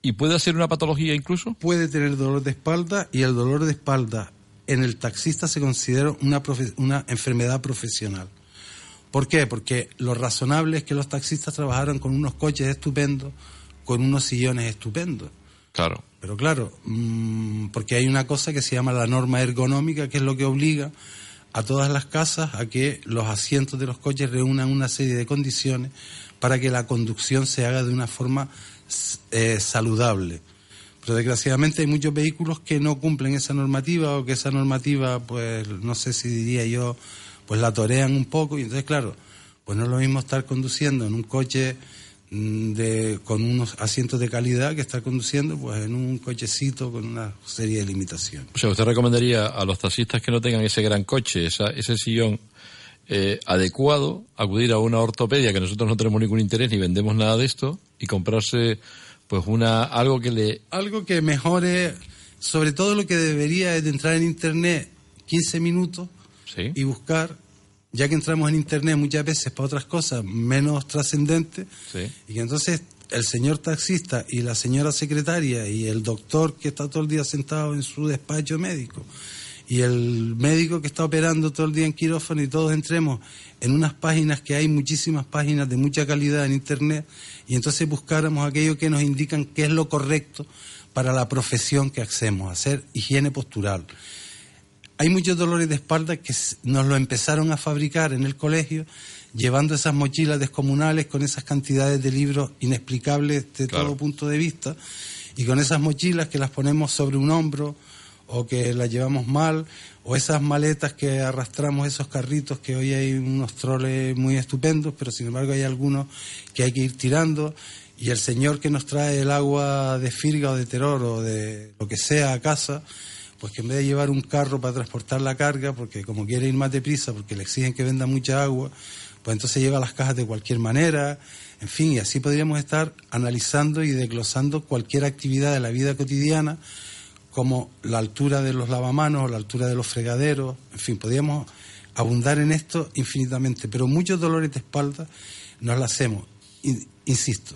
y puede hacer una patología incluso. Puede tener dolor de espalda y el dolor de espalda en el taxista se considera una, una enfermedad profesional. ¿Por qué? Porque lo razonable es que los taxistas trabajaran con unos coches estupendos, con unos sillones estupendos. Claro. Pero claro, mm, porque hay una cosa que se llama la norma ergonómica, que es lo que obliga a todas las casas a que los asientos de los coches reúnan una serie de condiciones para que la conducción se haga de una forma eh, saludable. Pero desgraciadamente hay muchos vehículos que no cumplen esa normativa o que esa normativa, pues no sé si diría yo, pues la torean un poco y entonces claro, pues no es lo mismo estar conduciendo en un coche mm, de, con unos asientos de calidad que estar conduciendo pues en un cochecito con una serie de limitaciones. O sea, usted recomendaría a los taxistas que no tengan ese gran coche, ese sillón eh, adecuado, acudir a una ortopedia, que nosotros no tenemos ningún interés ni vendemos nada de esto, y comprarse pues una algo que le... Algo que mejore, sobre todo lo que debería es de entrar en internet 15 minutos Sí. y buscar, ya que entramos en internet muchas veces para otras cosas menos trascendentes, Sí. y que entonces el señor taxista y la señora secretaria y el doctor que está todo el día sentado en su despacho médico y el médico que está operando todo el día en quirófano y todos entremos en unas páginas que hay muchísimas páginas de mucha calidad en internet y entonces buscáramos aquello que nos indican qué es lo correcto para la profesión que hacemos, hacer higiene postural. Hay muchos dolores de espalda que nos lo empezaron a fabricar en el colegio, llevando esas mochilas descomunales con esas cantidades de libros inexplicables de Claro. todo punto de vista, y con esas mochilas que las ponemos sobre un hombro o que las llevamos mal, o esas maletas que arrastramos, esos carritos que hoy hay unos troles muy estupendos, pero sin embargo hay algunos que hay que ir tirando, y el señor que nos trae el agua de Firga o de Teror o de lo que sea a casa, pues que en vez de llevar un carro para transportar la carga, porque como quiere ir más deprisa, porque le exigen que venda mucha agua, pues entonces lleva las cajas de cualquier manera, en fin, y así podríamos estar analizando y desglosando cualquier actividad de la vida cotidiana, como la altura de los lavamanos o la altura de los fregaderos, en fin, podríamos abundar en esto infinitamente, pero muchos dolores de espalda nos lo hacemos, in- insisto,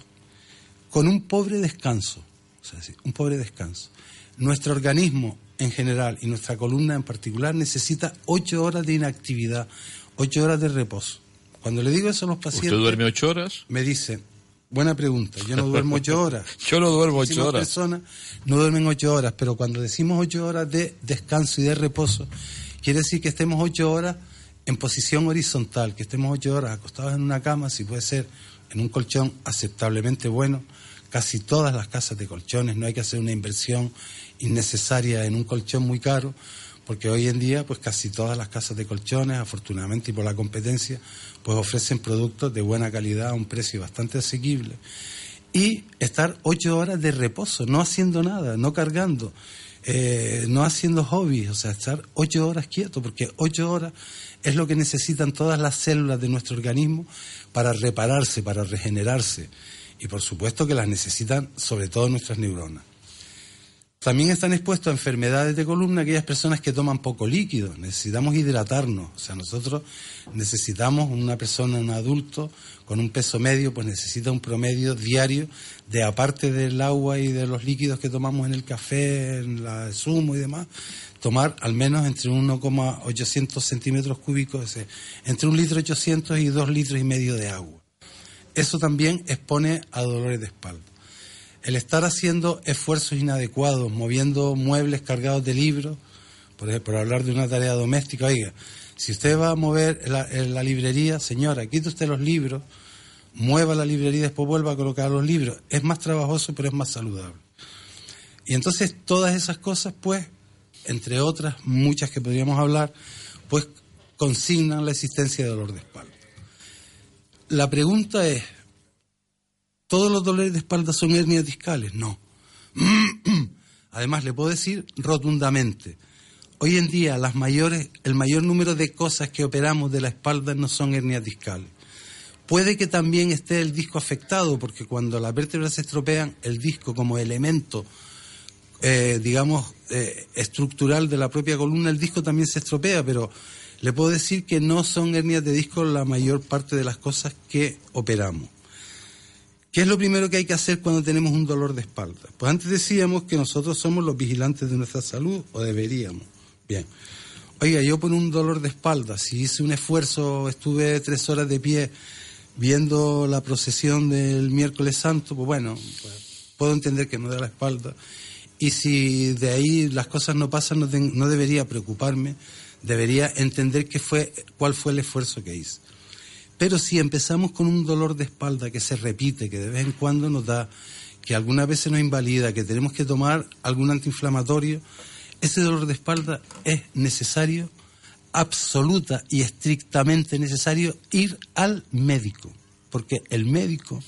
con un pobre descanso, o sea, un pobre descanso. Nuestro organismo en general y nuestra columna en particular necesita ocho horas de inactividad, ocho horas de reposo. Cuando le digo eso a los pacientes, ¿Usted duerme ocho horas? me dicen, buena pregunta, yo no duermo ocho horas. Yo no duermo ocho Muchísimas horas. personas no duermen ocho horas, pero cuando decimos ocho horas de descanso y de reposo, quiere decir que estemos ocho horas en posición horizontal, que estemos ocho horas acostados en una cama, si puede ser en un colchón aceptablemente bueno. Casi todas las casas de colchones, no hay que hacer una inversión innecesaria en un colchón muy caro, porque hoy en día, pues casi todas las casas de colchones, afortunadamente y por la competencia, pues ofrecen productos de buena calidad a un precio bastante asequible y estar ocho horas de reposo, no haciendo nada, no cargando, eh, no haciendo hobbies, o sea, estar ocho horas quieto, porque ocho horas es lo que necesitan todas las células de nuestro organismo para repararse, para regenerarse, y por supuesto que las necesitan sobre todo nuestras neuronas. También están expuestos a enfermedades de columna aquellas personas que toman poco líquido. Necesitamos hidratarnos. O sea, nosotros necesitamos una persona, un adulto con un peso medio, pues necesita un promedio diario de, aparte del agua y de los líquidos que tomamos en el café, en la zumo y demás, tomar al menos entre 1,800 centímetros cúbicos, entre un litro 800 y dos litros y medio de agua. Eso también expone a dolores de espalda el estar haciendo esfuerzos inadecuados, moviendo muebles cargados de libros, por por hablar de una tarea doméstica, oiga, si usted va a mover la, la librería, señora, quite usted los libros, mueva la librería y después vuelva a colocar los libros. Es más trabajoso, pero es más saludable. Y entonces todas esas cosas, pues, entre otras muchas que podríamos hablar, pues consignan la existencia de dolor de espalda. La pregunta es, ¿Todos los dolores de espalda son hernias discales? No. Además, le puedo decir rotundamente, hoy en día las mayores, el mayor número de cosas que operamos de la espalda no son hernias discales. Puede que también esté el disco afectado, porque cuando las vértebras se estropean, el disco como elemento, eh, digamos, eh, estructural de la propia columna, el disco también se estropea, pero le puedo decir que no son hernias de disco la mayor parte de las cosas que operamos. ¿Qué es lo primero que hay que hacer cuando tenemos un dolor de espalda? Pues antes decíamos que nosotros somos los vigilantes de nuestra salud, o deberíamos. Bien. Oiga, yo por un dolor de espalda, si hice un esfuerzo, estuve tres horas de pie viendo la procesión del miércoles santo, pues bueno, pues puedo entender que no da la espalda. Y si de ahí las cosas no pasan, no, no debería preocuparme, debería entender qué fue, cuál fue el esfuerzo que hice. Pero si empezamos con un dolor de espalda que se repite, que de vez en cuando nos da, que algunas veces nos invalida, que tenemos que tomar algún antiinflamatorio, ese dolor de espalda es necesario, absoluta y estrictamente necesario, ir al médico. Porque el médico,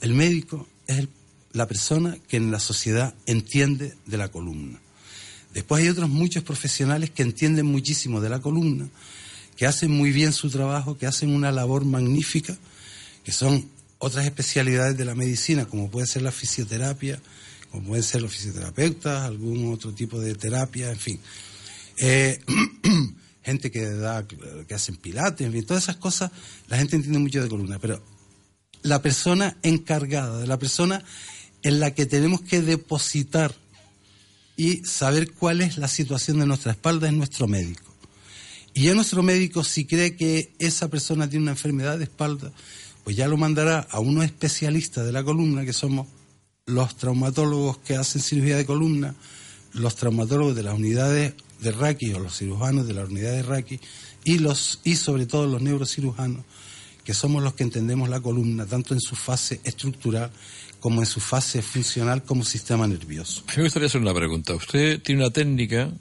el médico es la persona que en la sociedad entiende de la columna. Después hay otros muchos profesionales que entienden muchísimo de la columna, que hacen muy bien su trabajo, que hacen una labor magnífica, que son otras especialidades de la medicina, como puede ser la fisioterapia, como pueden ser los fisioterapeutas, algún otro tipo de terapia, en fin. Eh, gente que da, que hacen pilates, en fin, todas esas cosas, la gente entiende mucho de columna, pero la persona encargada, de la persona en la que tenemos que depositar y saber cuál es la situación de nuestra espalda es nuestro médico. Y ya nuestro médico, si cree que esa persona tiene una enfermedad de espalda, pues ya lo mandará a unos especialistas de la columna, que somos los traumatólogos que hacen cirugía de columna, los traumatólogos de las unidades de Raki o los cirujanos de la unidad de Raki y, los, y sobre todo los neurocirujanos, que somos los que entendemos la columna tanto en su fase estructural como en su fase funcional como sistema nervioso. me gustaría hacer una pregunta. Usted tiene una técnica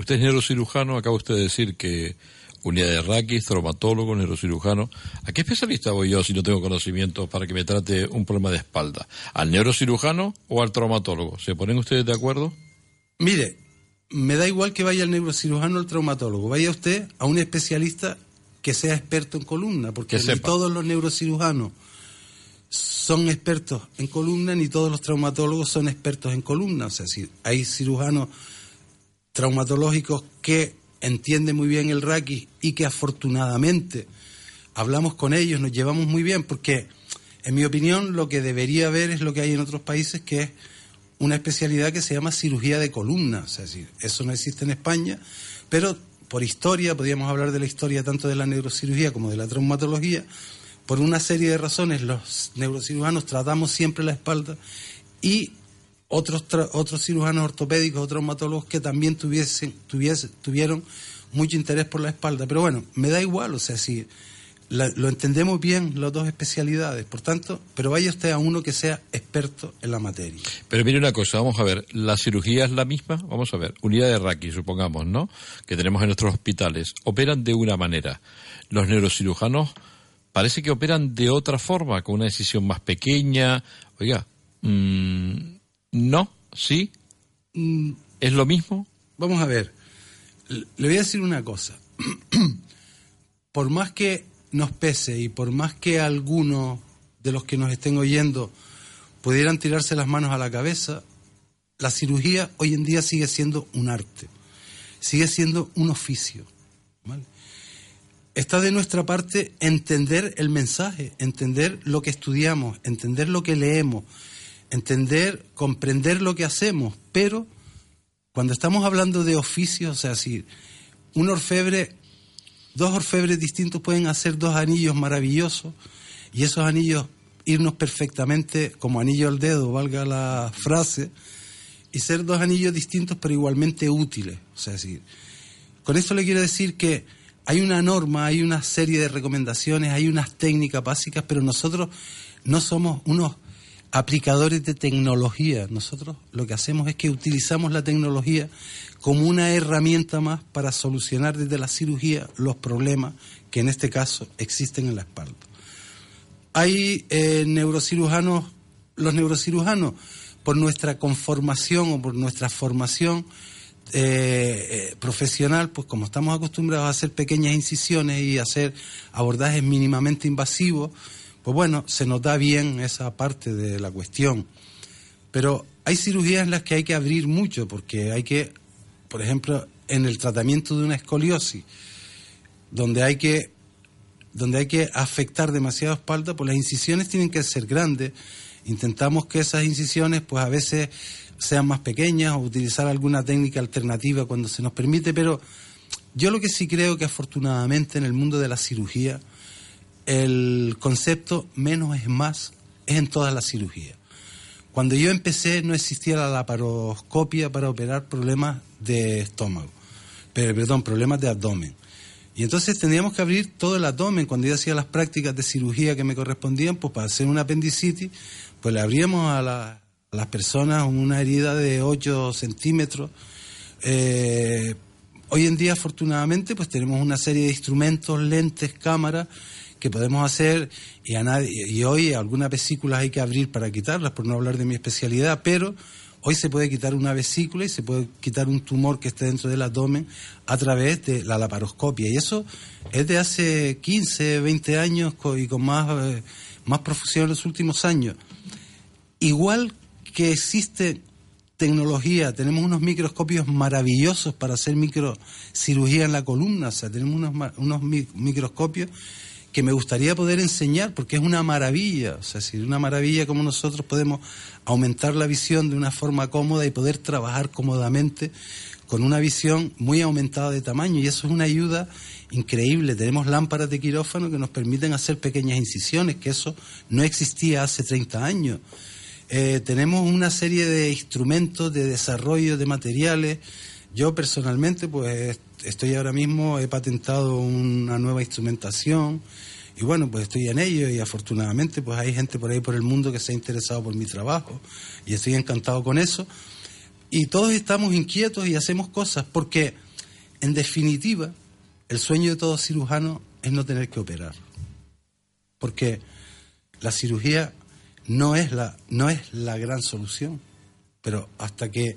Usted es neurocirujano, acaba usted de decir que unidad de raquis, traumatólogo, neurocirujano. ¿A qué especialista voy yo si no tengo conocimiento para que me trate un problema de espalda? ¿Al neurocirujano o al traumatólogo? ¿Se ponen ustedes de acuerdo? Mire, me da igual que vaya al neurocirujano o al traumatólogo. Vaya usted a un especialista que sea experto en columna, porque ni todos los neurocirujanos son expertos en columna, ni todos los traumatólogos son expertos en columna. O sea, si hay cirujanos traumatológicos que entienden muy bien el raki y que afortunadamente hablamos con ellos, nos llevamos muy bien, porque en mi opinión lo que debería haber es lo que hay en otros países, que es una especialidad que se llama cirugía de columna. O sea, eso no existe en España, pero por historia, podríamos hablar de la historia tanto de la neurocirugía como de la traumatología, por una serie de razones los neurocirujanos tratamos siempre la espalda y otros, otros cirujanos ortopédicos, otros traumatólogos que también tuviesen, tuvieron mucho interés por la espalda. Pero bueno, me da igual, o sea, si lo entendemos bien las dos especialidades, por tanto, pero vaya usted a uno que sea experto en la materia. Pero mire una cosa, vamos a ver, ¿la cirugía es la misma? Vamos a ver, unidad de Raki, supongamos, ¿no? Que tenemos en nuestros hospitales, operan de una manera. Los neurocirujanos parece que operan de otra forma, con una decisión más pequeña. Oiga, mmm, no, sí. Mm, ¿Es lo mismo? Vamos a ver. Le voy a decir una cosa. por más que nos pese y por más que algunos de los que nos estén oyendo pudieran tirarse las manos a la cabeza, la cirugía hoy en día sigue siendo un arte, sigue siendo un oficio. ¿vale? Está de nuestra parte entender el mensaje, entender lo que estudiamos, entender lo que leemos, entender, comprender lo que hacemos, pero cuando estamos hablando de oficios, o sea, si un orfebre, dos orfebres distintos pueden hacer dos anillos maravillosos y esos anillos irnos perfectamente como anillo al dedo, valga la frase, y ser dos anillos distintos pero igualmente útiles. O sea, si, con esto le quiero decir que hay una norma, hay una serie de recomendaciones, hay unas técnicas básicas, pero nosotros no somos unos aplicadores de tecnología. Nosotros lo que hacemos es que utilizamos la tecnología como una herramienta más para solucionar desde la cirugía los problemas que en este caso existen en la espalda. Hay eh, neurocirujanos, los neurocirujanos, por nuestra conformación o por nuestra formación eh, eh, profesional, pues como estamos acostumbrados a hacer pequeñas incisiones y hacer abordajes mínimamente invasivos, pues bueno, se nos da bien esa parte de la cuestión. Pero hay cirugías en las que hay que abrir mucho, porque hay que, por ejemplo, en el tratamiento de una escoliosis, donde hay que, donde hay que afectar demasiado espalda, pues las incisiones tienen que ser grandes. Intentamos que esas incisiones, pues a veces sean más pequeñas o utilizar alguna técnica alternativa cuando se nos permite, pero yo lo que sí creo que afortunadamente en el mundo de la cirugía, el concepto menos es más es en todas las cirugías. Cuando yo empecé no existía la laparoscopia para operar problemas de estómago, perdón, problemas de abdomen. Y entonces tendríamos que abrir todo el abdomen. Cuando yo hacía las prácticas de cirugía que me correspondían, pues para hacer una apendicitis, pues le abríamos a las personas una herida de 8 centímetros. Eh, hoy en día, afortunadamente, pues tenemos una serie de instrumentos, lentes, cámaras que podemos hacer y, a nadie, y hoy algunas vesículas hay que abrir para quitarlas, por no hablar de mi especialidad, pero hoy se puede quitar una vesícula y se puede quitar un tumor que esté dentro del abdomen a través de la laparoscopia. Y eso es de hace 15, 20 años y con más, eh, más profusión en los últimos años. Igual que existe tecnología, tenemos unos microscopios maravillosos para hacer microcirugía en la columna, o sea, tenemos unos, unos mi- microscopios que me gustaría poder enseñar porque es una maravilla, o sea, es una maravilla como nosotros podemos aumentar la visión de una forma cómoda y poder trabajar cómodamente con una visión muy aumentada de tamaño y eso es una ayuda increíble. Tenemos lámparas de quirófano que nos permiten hacer pequeñas incisiones, que eso no existía hace 30 años. Eh, tenemos una serie de instrumentos de desarrollo de materiales. Yo personalmente, pues estoy ahora mismo, he patentado una nueva instrumentación y bueno, pues estoy en ello y afortunadamente pues hay gente por ahí por el mundo que se ha interesado por mi trabajo y estoy encantado con eso. Y todos estamos inquietos y hacemos cosas porque, en definitiva, el sueño de todo cirujano es no tener que operar. Porque la cirugía no es la, no es la gran solución, pero hasta que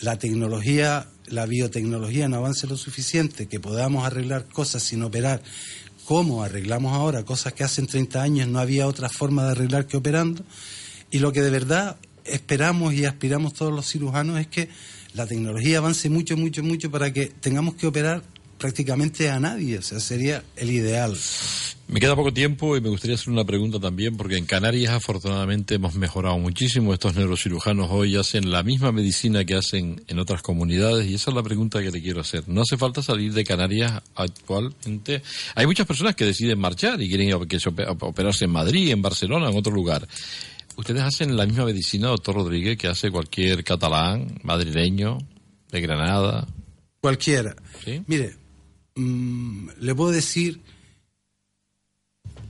la tecnología, la biotecnología no avance lo suficiente, que podamos arreglar cosas sin operar, como arreglamos ahora cosas que hace 30 años no había otra forma de arreglar que operando, y lo que de verdad esperamos y aspiramos todos los cirujanos es que la tecnología avance mucho, mucho, mucho para que tengamos que operar prácticamente a nadie, o sea, sería el ideal. Me queda poco tiempo y me gustaría hacer una pregunta también, porque en Canarias afortunadamente hemos mejorado muchísimo. Estos neurocirujanos hoy hacen la misma medicina que hacen en otras comunidades y esa es la pregunta que le quiero hacer. No hace falta salir de Canarias actualmente. Hay muchas personas que deciden marchar y quieren operarse en Madrid, en Barcelona, en otro lugar. Ustedes hacen la misma medicina, doctor Rodríguez, que hace cualquier catalán, madrileño, de Granada. Cualquiera. ¿Sí? Mire, mm, le puedo decir,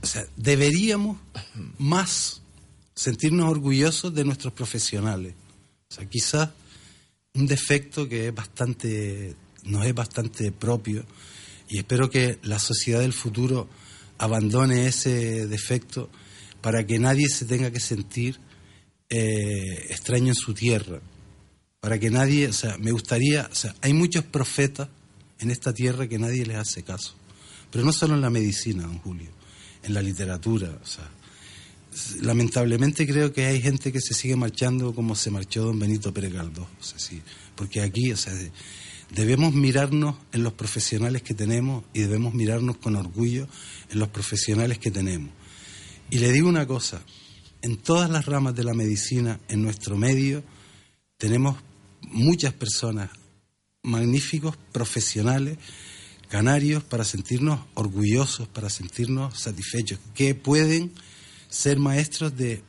o sea, deberíamos más sentirnos orgullosos de nuestros profesionales. O sea, quizás un defecto que es bastante, nos es bastante propio y espero que la sociedad del futuro abandone ese defecto para que nadie se tenga que sentir eh, extraño en su tierra para que nadie, o sea, me gustaría, o sea, hay muchos profetas en esta tierra que nadie les hace caso, pero no solo en la medicina, don Julio, en la literatura, lamentablemente creo que hay gente que se sigue marchando como se marchó don Benito Pérez. O sea, sí, porque aquí, o sea, de- debemos mirarnos en los profesionales que tenemos y debemos mirarnos con orgullo en los profesionales que tenemos. Y le digo una cosa, en todas las ramas de la medicina, en nuestro medio, tenemos muchas personas magníficos, profesionales, canarios, para sentirnos orgullosos, para sentirnos satisfechos, que pueden ser maestros de,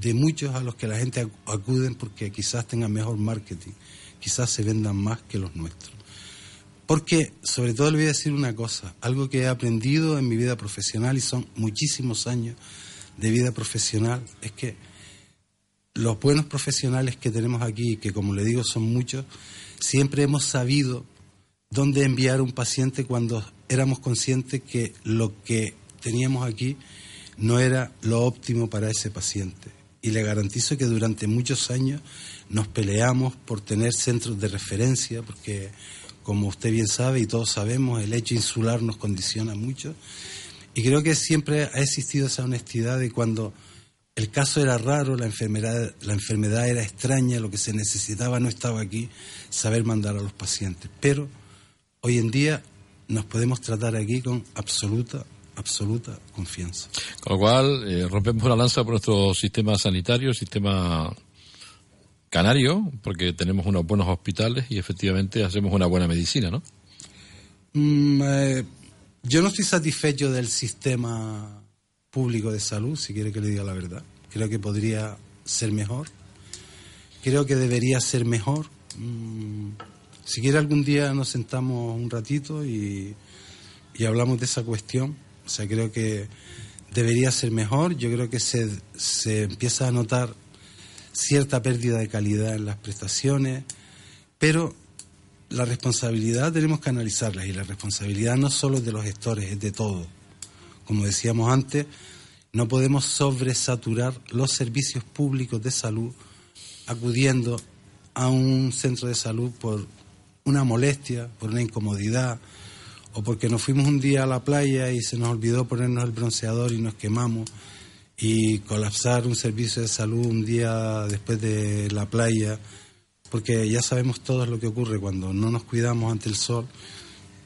de muchos a los que la gente ac- acuden porque quizás tengan mejor marketing, quizás se vendan más que los nuestros. Porque, sobre todo, le voy a decir una cosa, algo que he aprendido en mi vida profesional y son muchísimos años de vida profesional, es que los buenos profesionales que tenemos aquí, que como le digo son muchos, siempre hemos sabido dónde enviar un paciente cuando éramos conscientes que lo que teníamos aquí no era lo óptimo para ese paciente. Y le garantizo que durante muchos años nos peleamos por tener centros de referencia, porque como usted bien sabe y todos sabemos, el hecho insular nos condiciona mucho. Y creo que siempre ha existido esa honestidad de cuando el caso era raro, la enfermedad, la enfermedad era extraña, lo que se necesitaba no estaba aquí, saber mandar a los pacientes. Pero hoy en día nos podemos tratar aquí con absoluta, absoluta confianza. Con lo cual, eh, rompemos una lanza por nuestro sistema sanitario, sistema canario, porque tenemos unos buenos hospitales y efectivamente hacemos una buena medicina, ¿no? Mm, eh, yo no estoy satisfecho del sistema público de salud, si quiere que le diga la verdad. Creo que podría ser mejor. Creo que debería ser mejor. Mm, si quiere algún día nos sentamos un ratito y, y hablamos de esa cuestión. O sea, creo que debería ser mejor. Yo creo que se, se empieza a notar cierta pérdida de calidad en las prestaciones, pero la responsabilidad tenemos que analizarla y la responsabilidad no solo es de los gestores, es de todo. Como decíamos antes, no podemos sobresaturar los servicios públicos de salud acudiendo a un centro de salud por una molestia, por una incomodidad, o porque nos fuimos un día a la playa y se nos olvidó ponernos el bronceador y nos quemamos, y colapsar un servicio de salud un día después de la playa, porque ya sabemos todos lo que ocurre cuando no nos cuidamos ante el sol,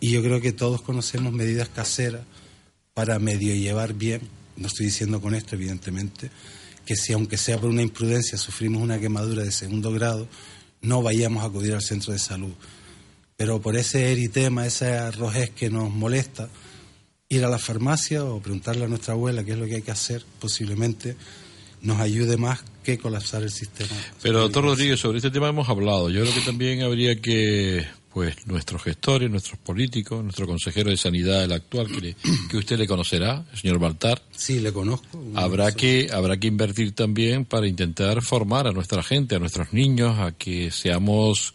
y yo creo que todos conocemos medidas caseras para medio llevar bien, no estoy diciendo con esto evidentemente, que si aunque sea por una imprudencia sufrimos una quemadura de segundo grado, no vayamos a acudir al centro de salud. Pero por ese eritema, esa rojez que nos molesta, ir a la farmacia o preguntarle a nuestra abuela qué es lo que hay que hacer, posiblemente nos ayude más que colapsar el sistema. Pero, doctor Rodríguez, sobre este tema hemos hablado. Yo creo que también habría que, pues, nuestros gestores, nuestros políticos, nuestro consejero de Sanidad, el actual, que, le- que usted le conocerá, el señor Baltar, Sí, le conozco. habrá persona- que, habrá que invertir también para intentar formar a nuestra gente, a nuestros niños, a que seamos,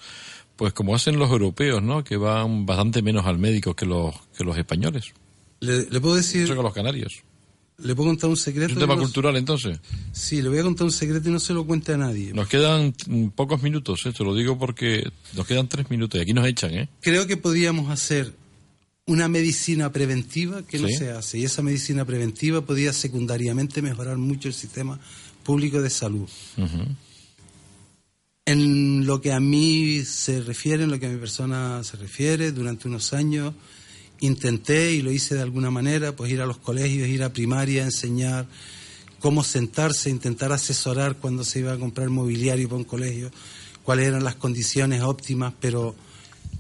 pues, como hacen los europeos, ¿no? Que van bastante menos al médico que los, que los españoles, Le, le puedo decir, eso que los canarios. Le puedo contar un secreto. Un tema no- cultural, entonces. Sí, le voy a contar un secreto y no se lo cuente a nadie. Nos quedan mm, pocos minutos, esto lo digo porque nos quedan tres minutos y aquí nos echan, ¿eh? Creo que podíamos hacer una medicina preventiva que no se hace y esa medicina preventiva podía secundariamente mejorar mucho el sistema público de salud. En lo que a mí se refiere, en lo que a mi persona se refiere, durante unos años intenté y lo hice de alguna manera, pues ir a los colegios, ir a primaria, enseñar cómo sentarse, intentar asesorar cuando se iba a comprar mobiliario para un colegio, cuáles eran las condiciones óptimas, pero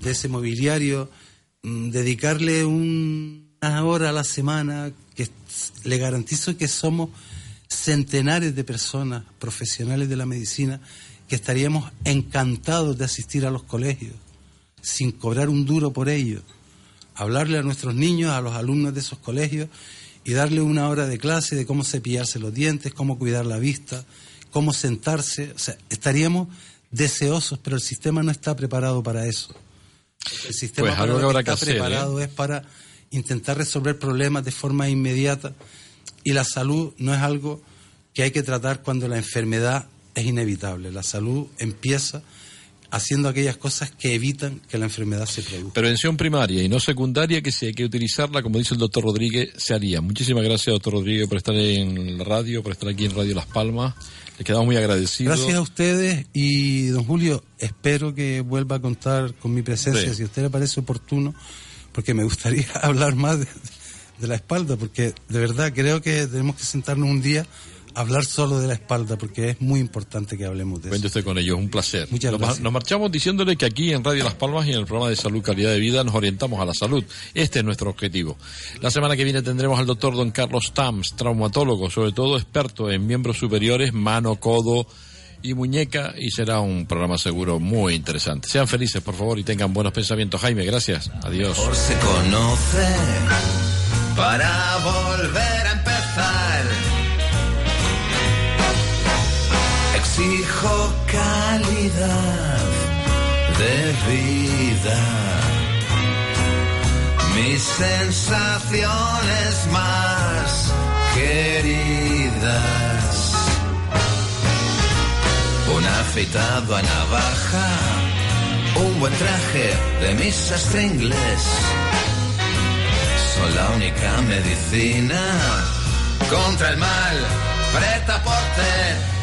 de ese mobiliario, mm, dedicarle un- una hora a la semana, que le garantizo que somos centenares de personas profesionales de la medicina que estaríamos encantados de asistir a los colegios sin cobrar un duro por ello. Hablarle a nuestros niños, a los alumnos de esos colegios y darle una hora de clase de cómo cepillarse los dientes, cómo cuidar la vista, cómo sentarse. O sea, estaríamos deseosos, pero el sistema no está preparado para eso. El sistema Pues para algo lo que habrá está que hacer, ¿eh? preparado es para intentar resolver problemas de forma inmediata y la salud no es algo que hay que tratar cuando la enfermedad es inevitable. La salud empieza haciendo aquellas cosas que evitan que la enfermedad se produzca. Prevención primaria y no secundaria, que si hay que utilizarla, como dice el doctor Rodríguez, se haría. Muchísimas gracias, doctor Rodríguez, por estar en la radio, por estar aquí en Radio Las Palmas. Le quedamos muy agradecidos. Gracias a ustedes y don Julio, espero que vuelva a contar con mi presencia, Sí. si a usted le parece oportuno, porque me gustaría hablar más de, de la espalda, porque de verdad creo que tenemos que sentarnos un día hablar solo de la espalda, porque es muy importante que hablemos de Cuente eso. usted con ellos, un placer. Muchas nos, gracias. nos marchamos diciéndole que aquí en Radio Las Palmas y en el programa de Salud Calidad de Vida nos orientamos a la salud. Este es nuestro objetivo. La semana que viene tendremos al doctor don Carlos Tams, traumatólogo, sobre todo experto en miembros superiores, mano, codo y muñeca, y será un programa seguro muy interesante. Sean felices, por favor, y tengan buenos pensamientos. Jaime, gracias. Adiós. Por se conoce para volver a Exijo calidad de vida. Mis sensaciones más queridas. Un afeitado a navaja, un buen traje de mi sastre inglés. Son la única medicina contra el mal. Preta porte.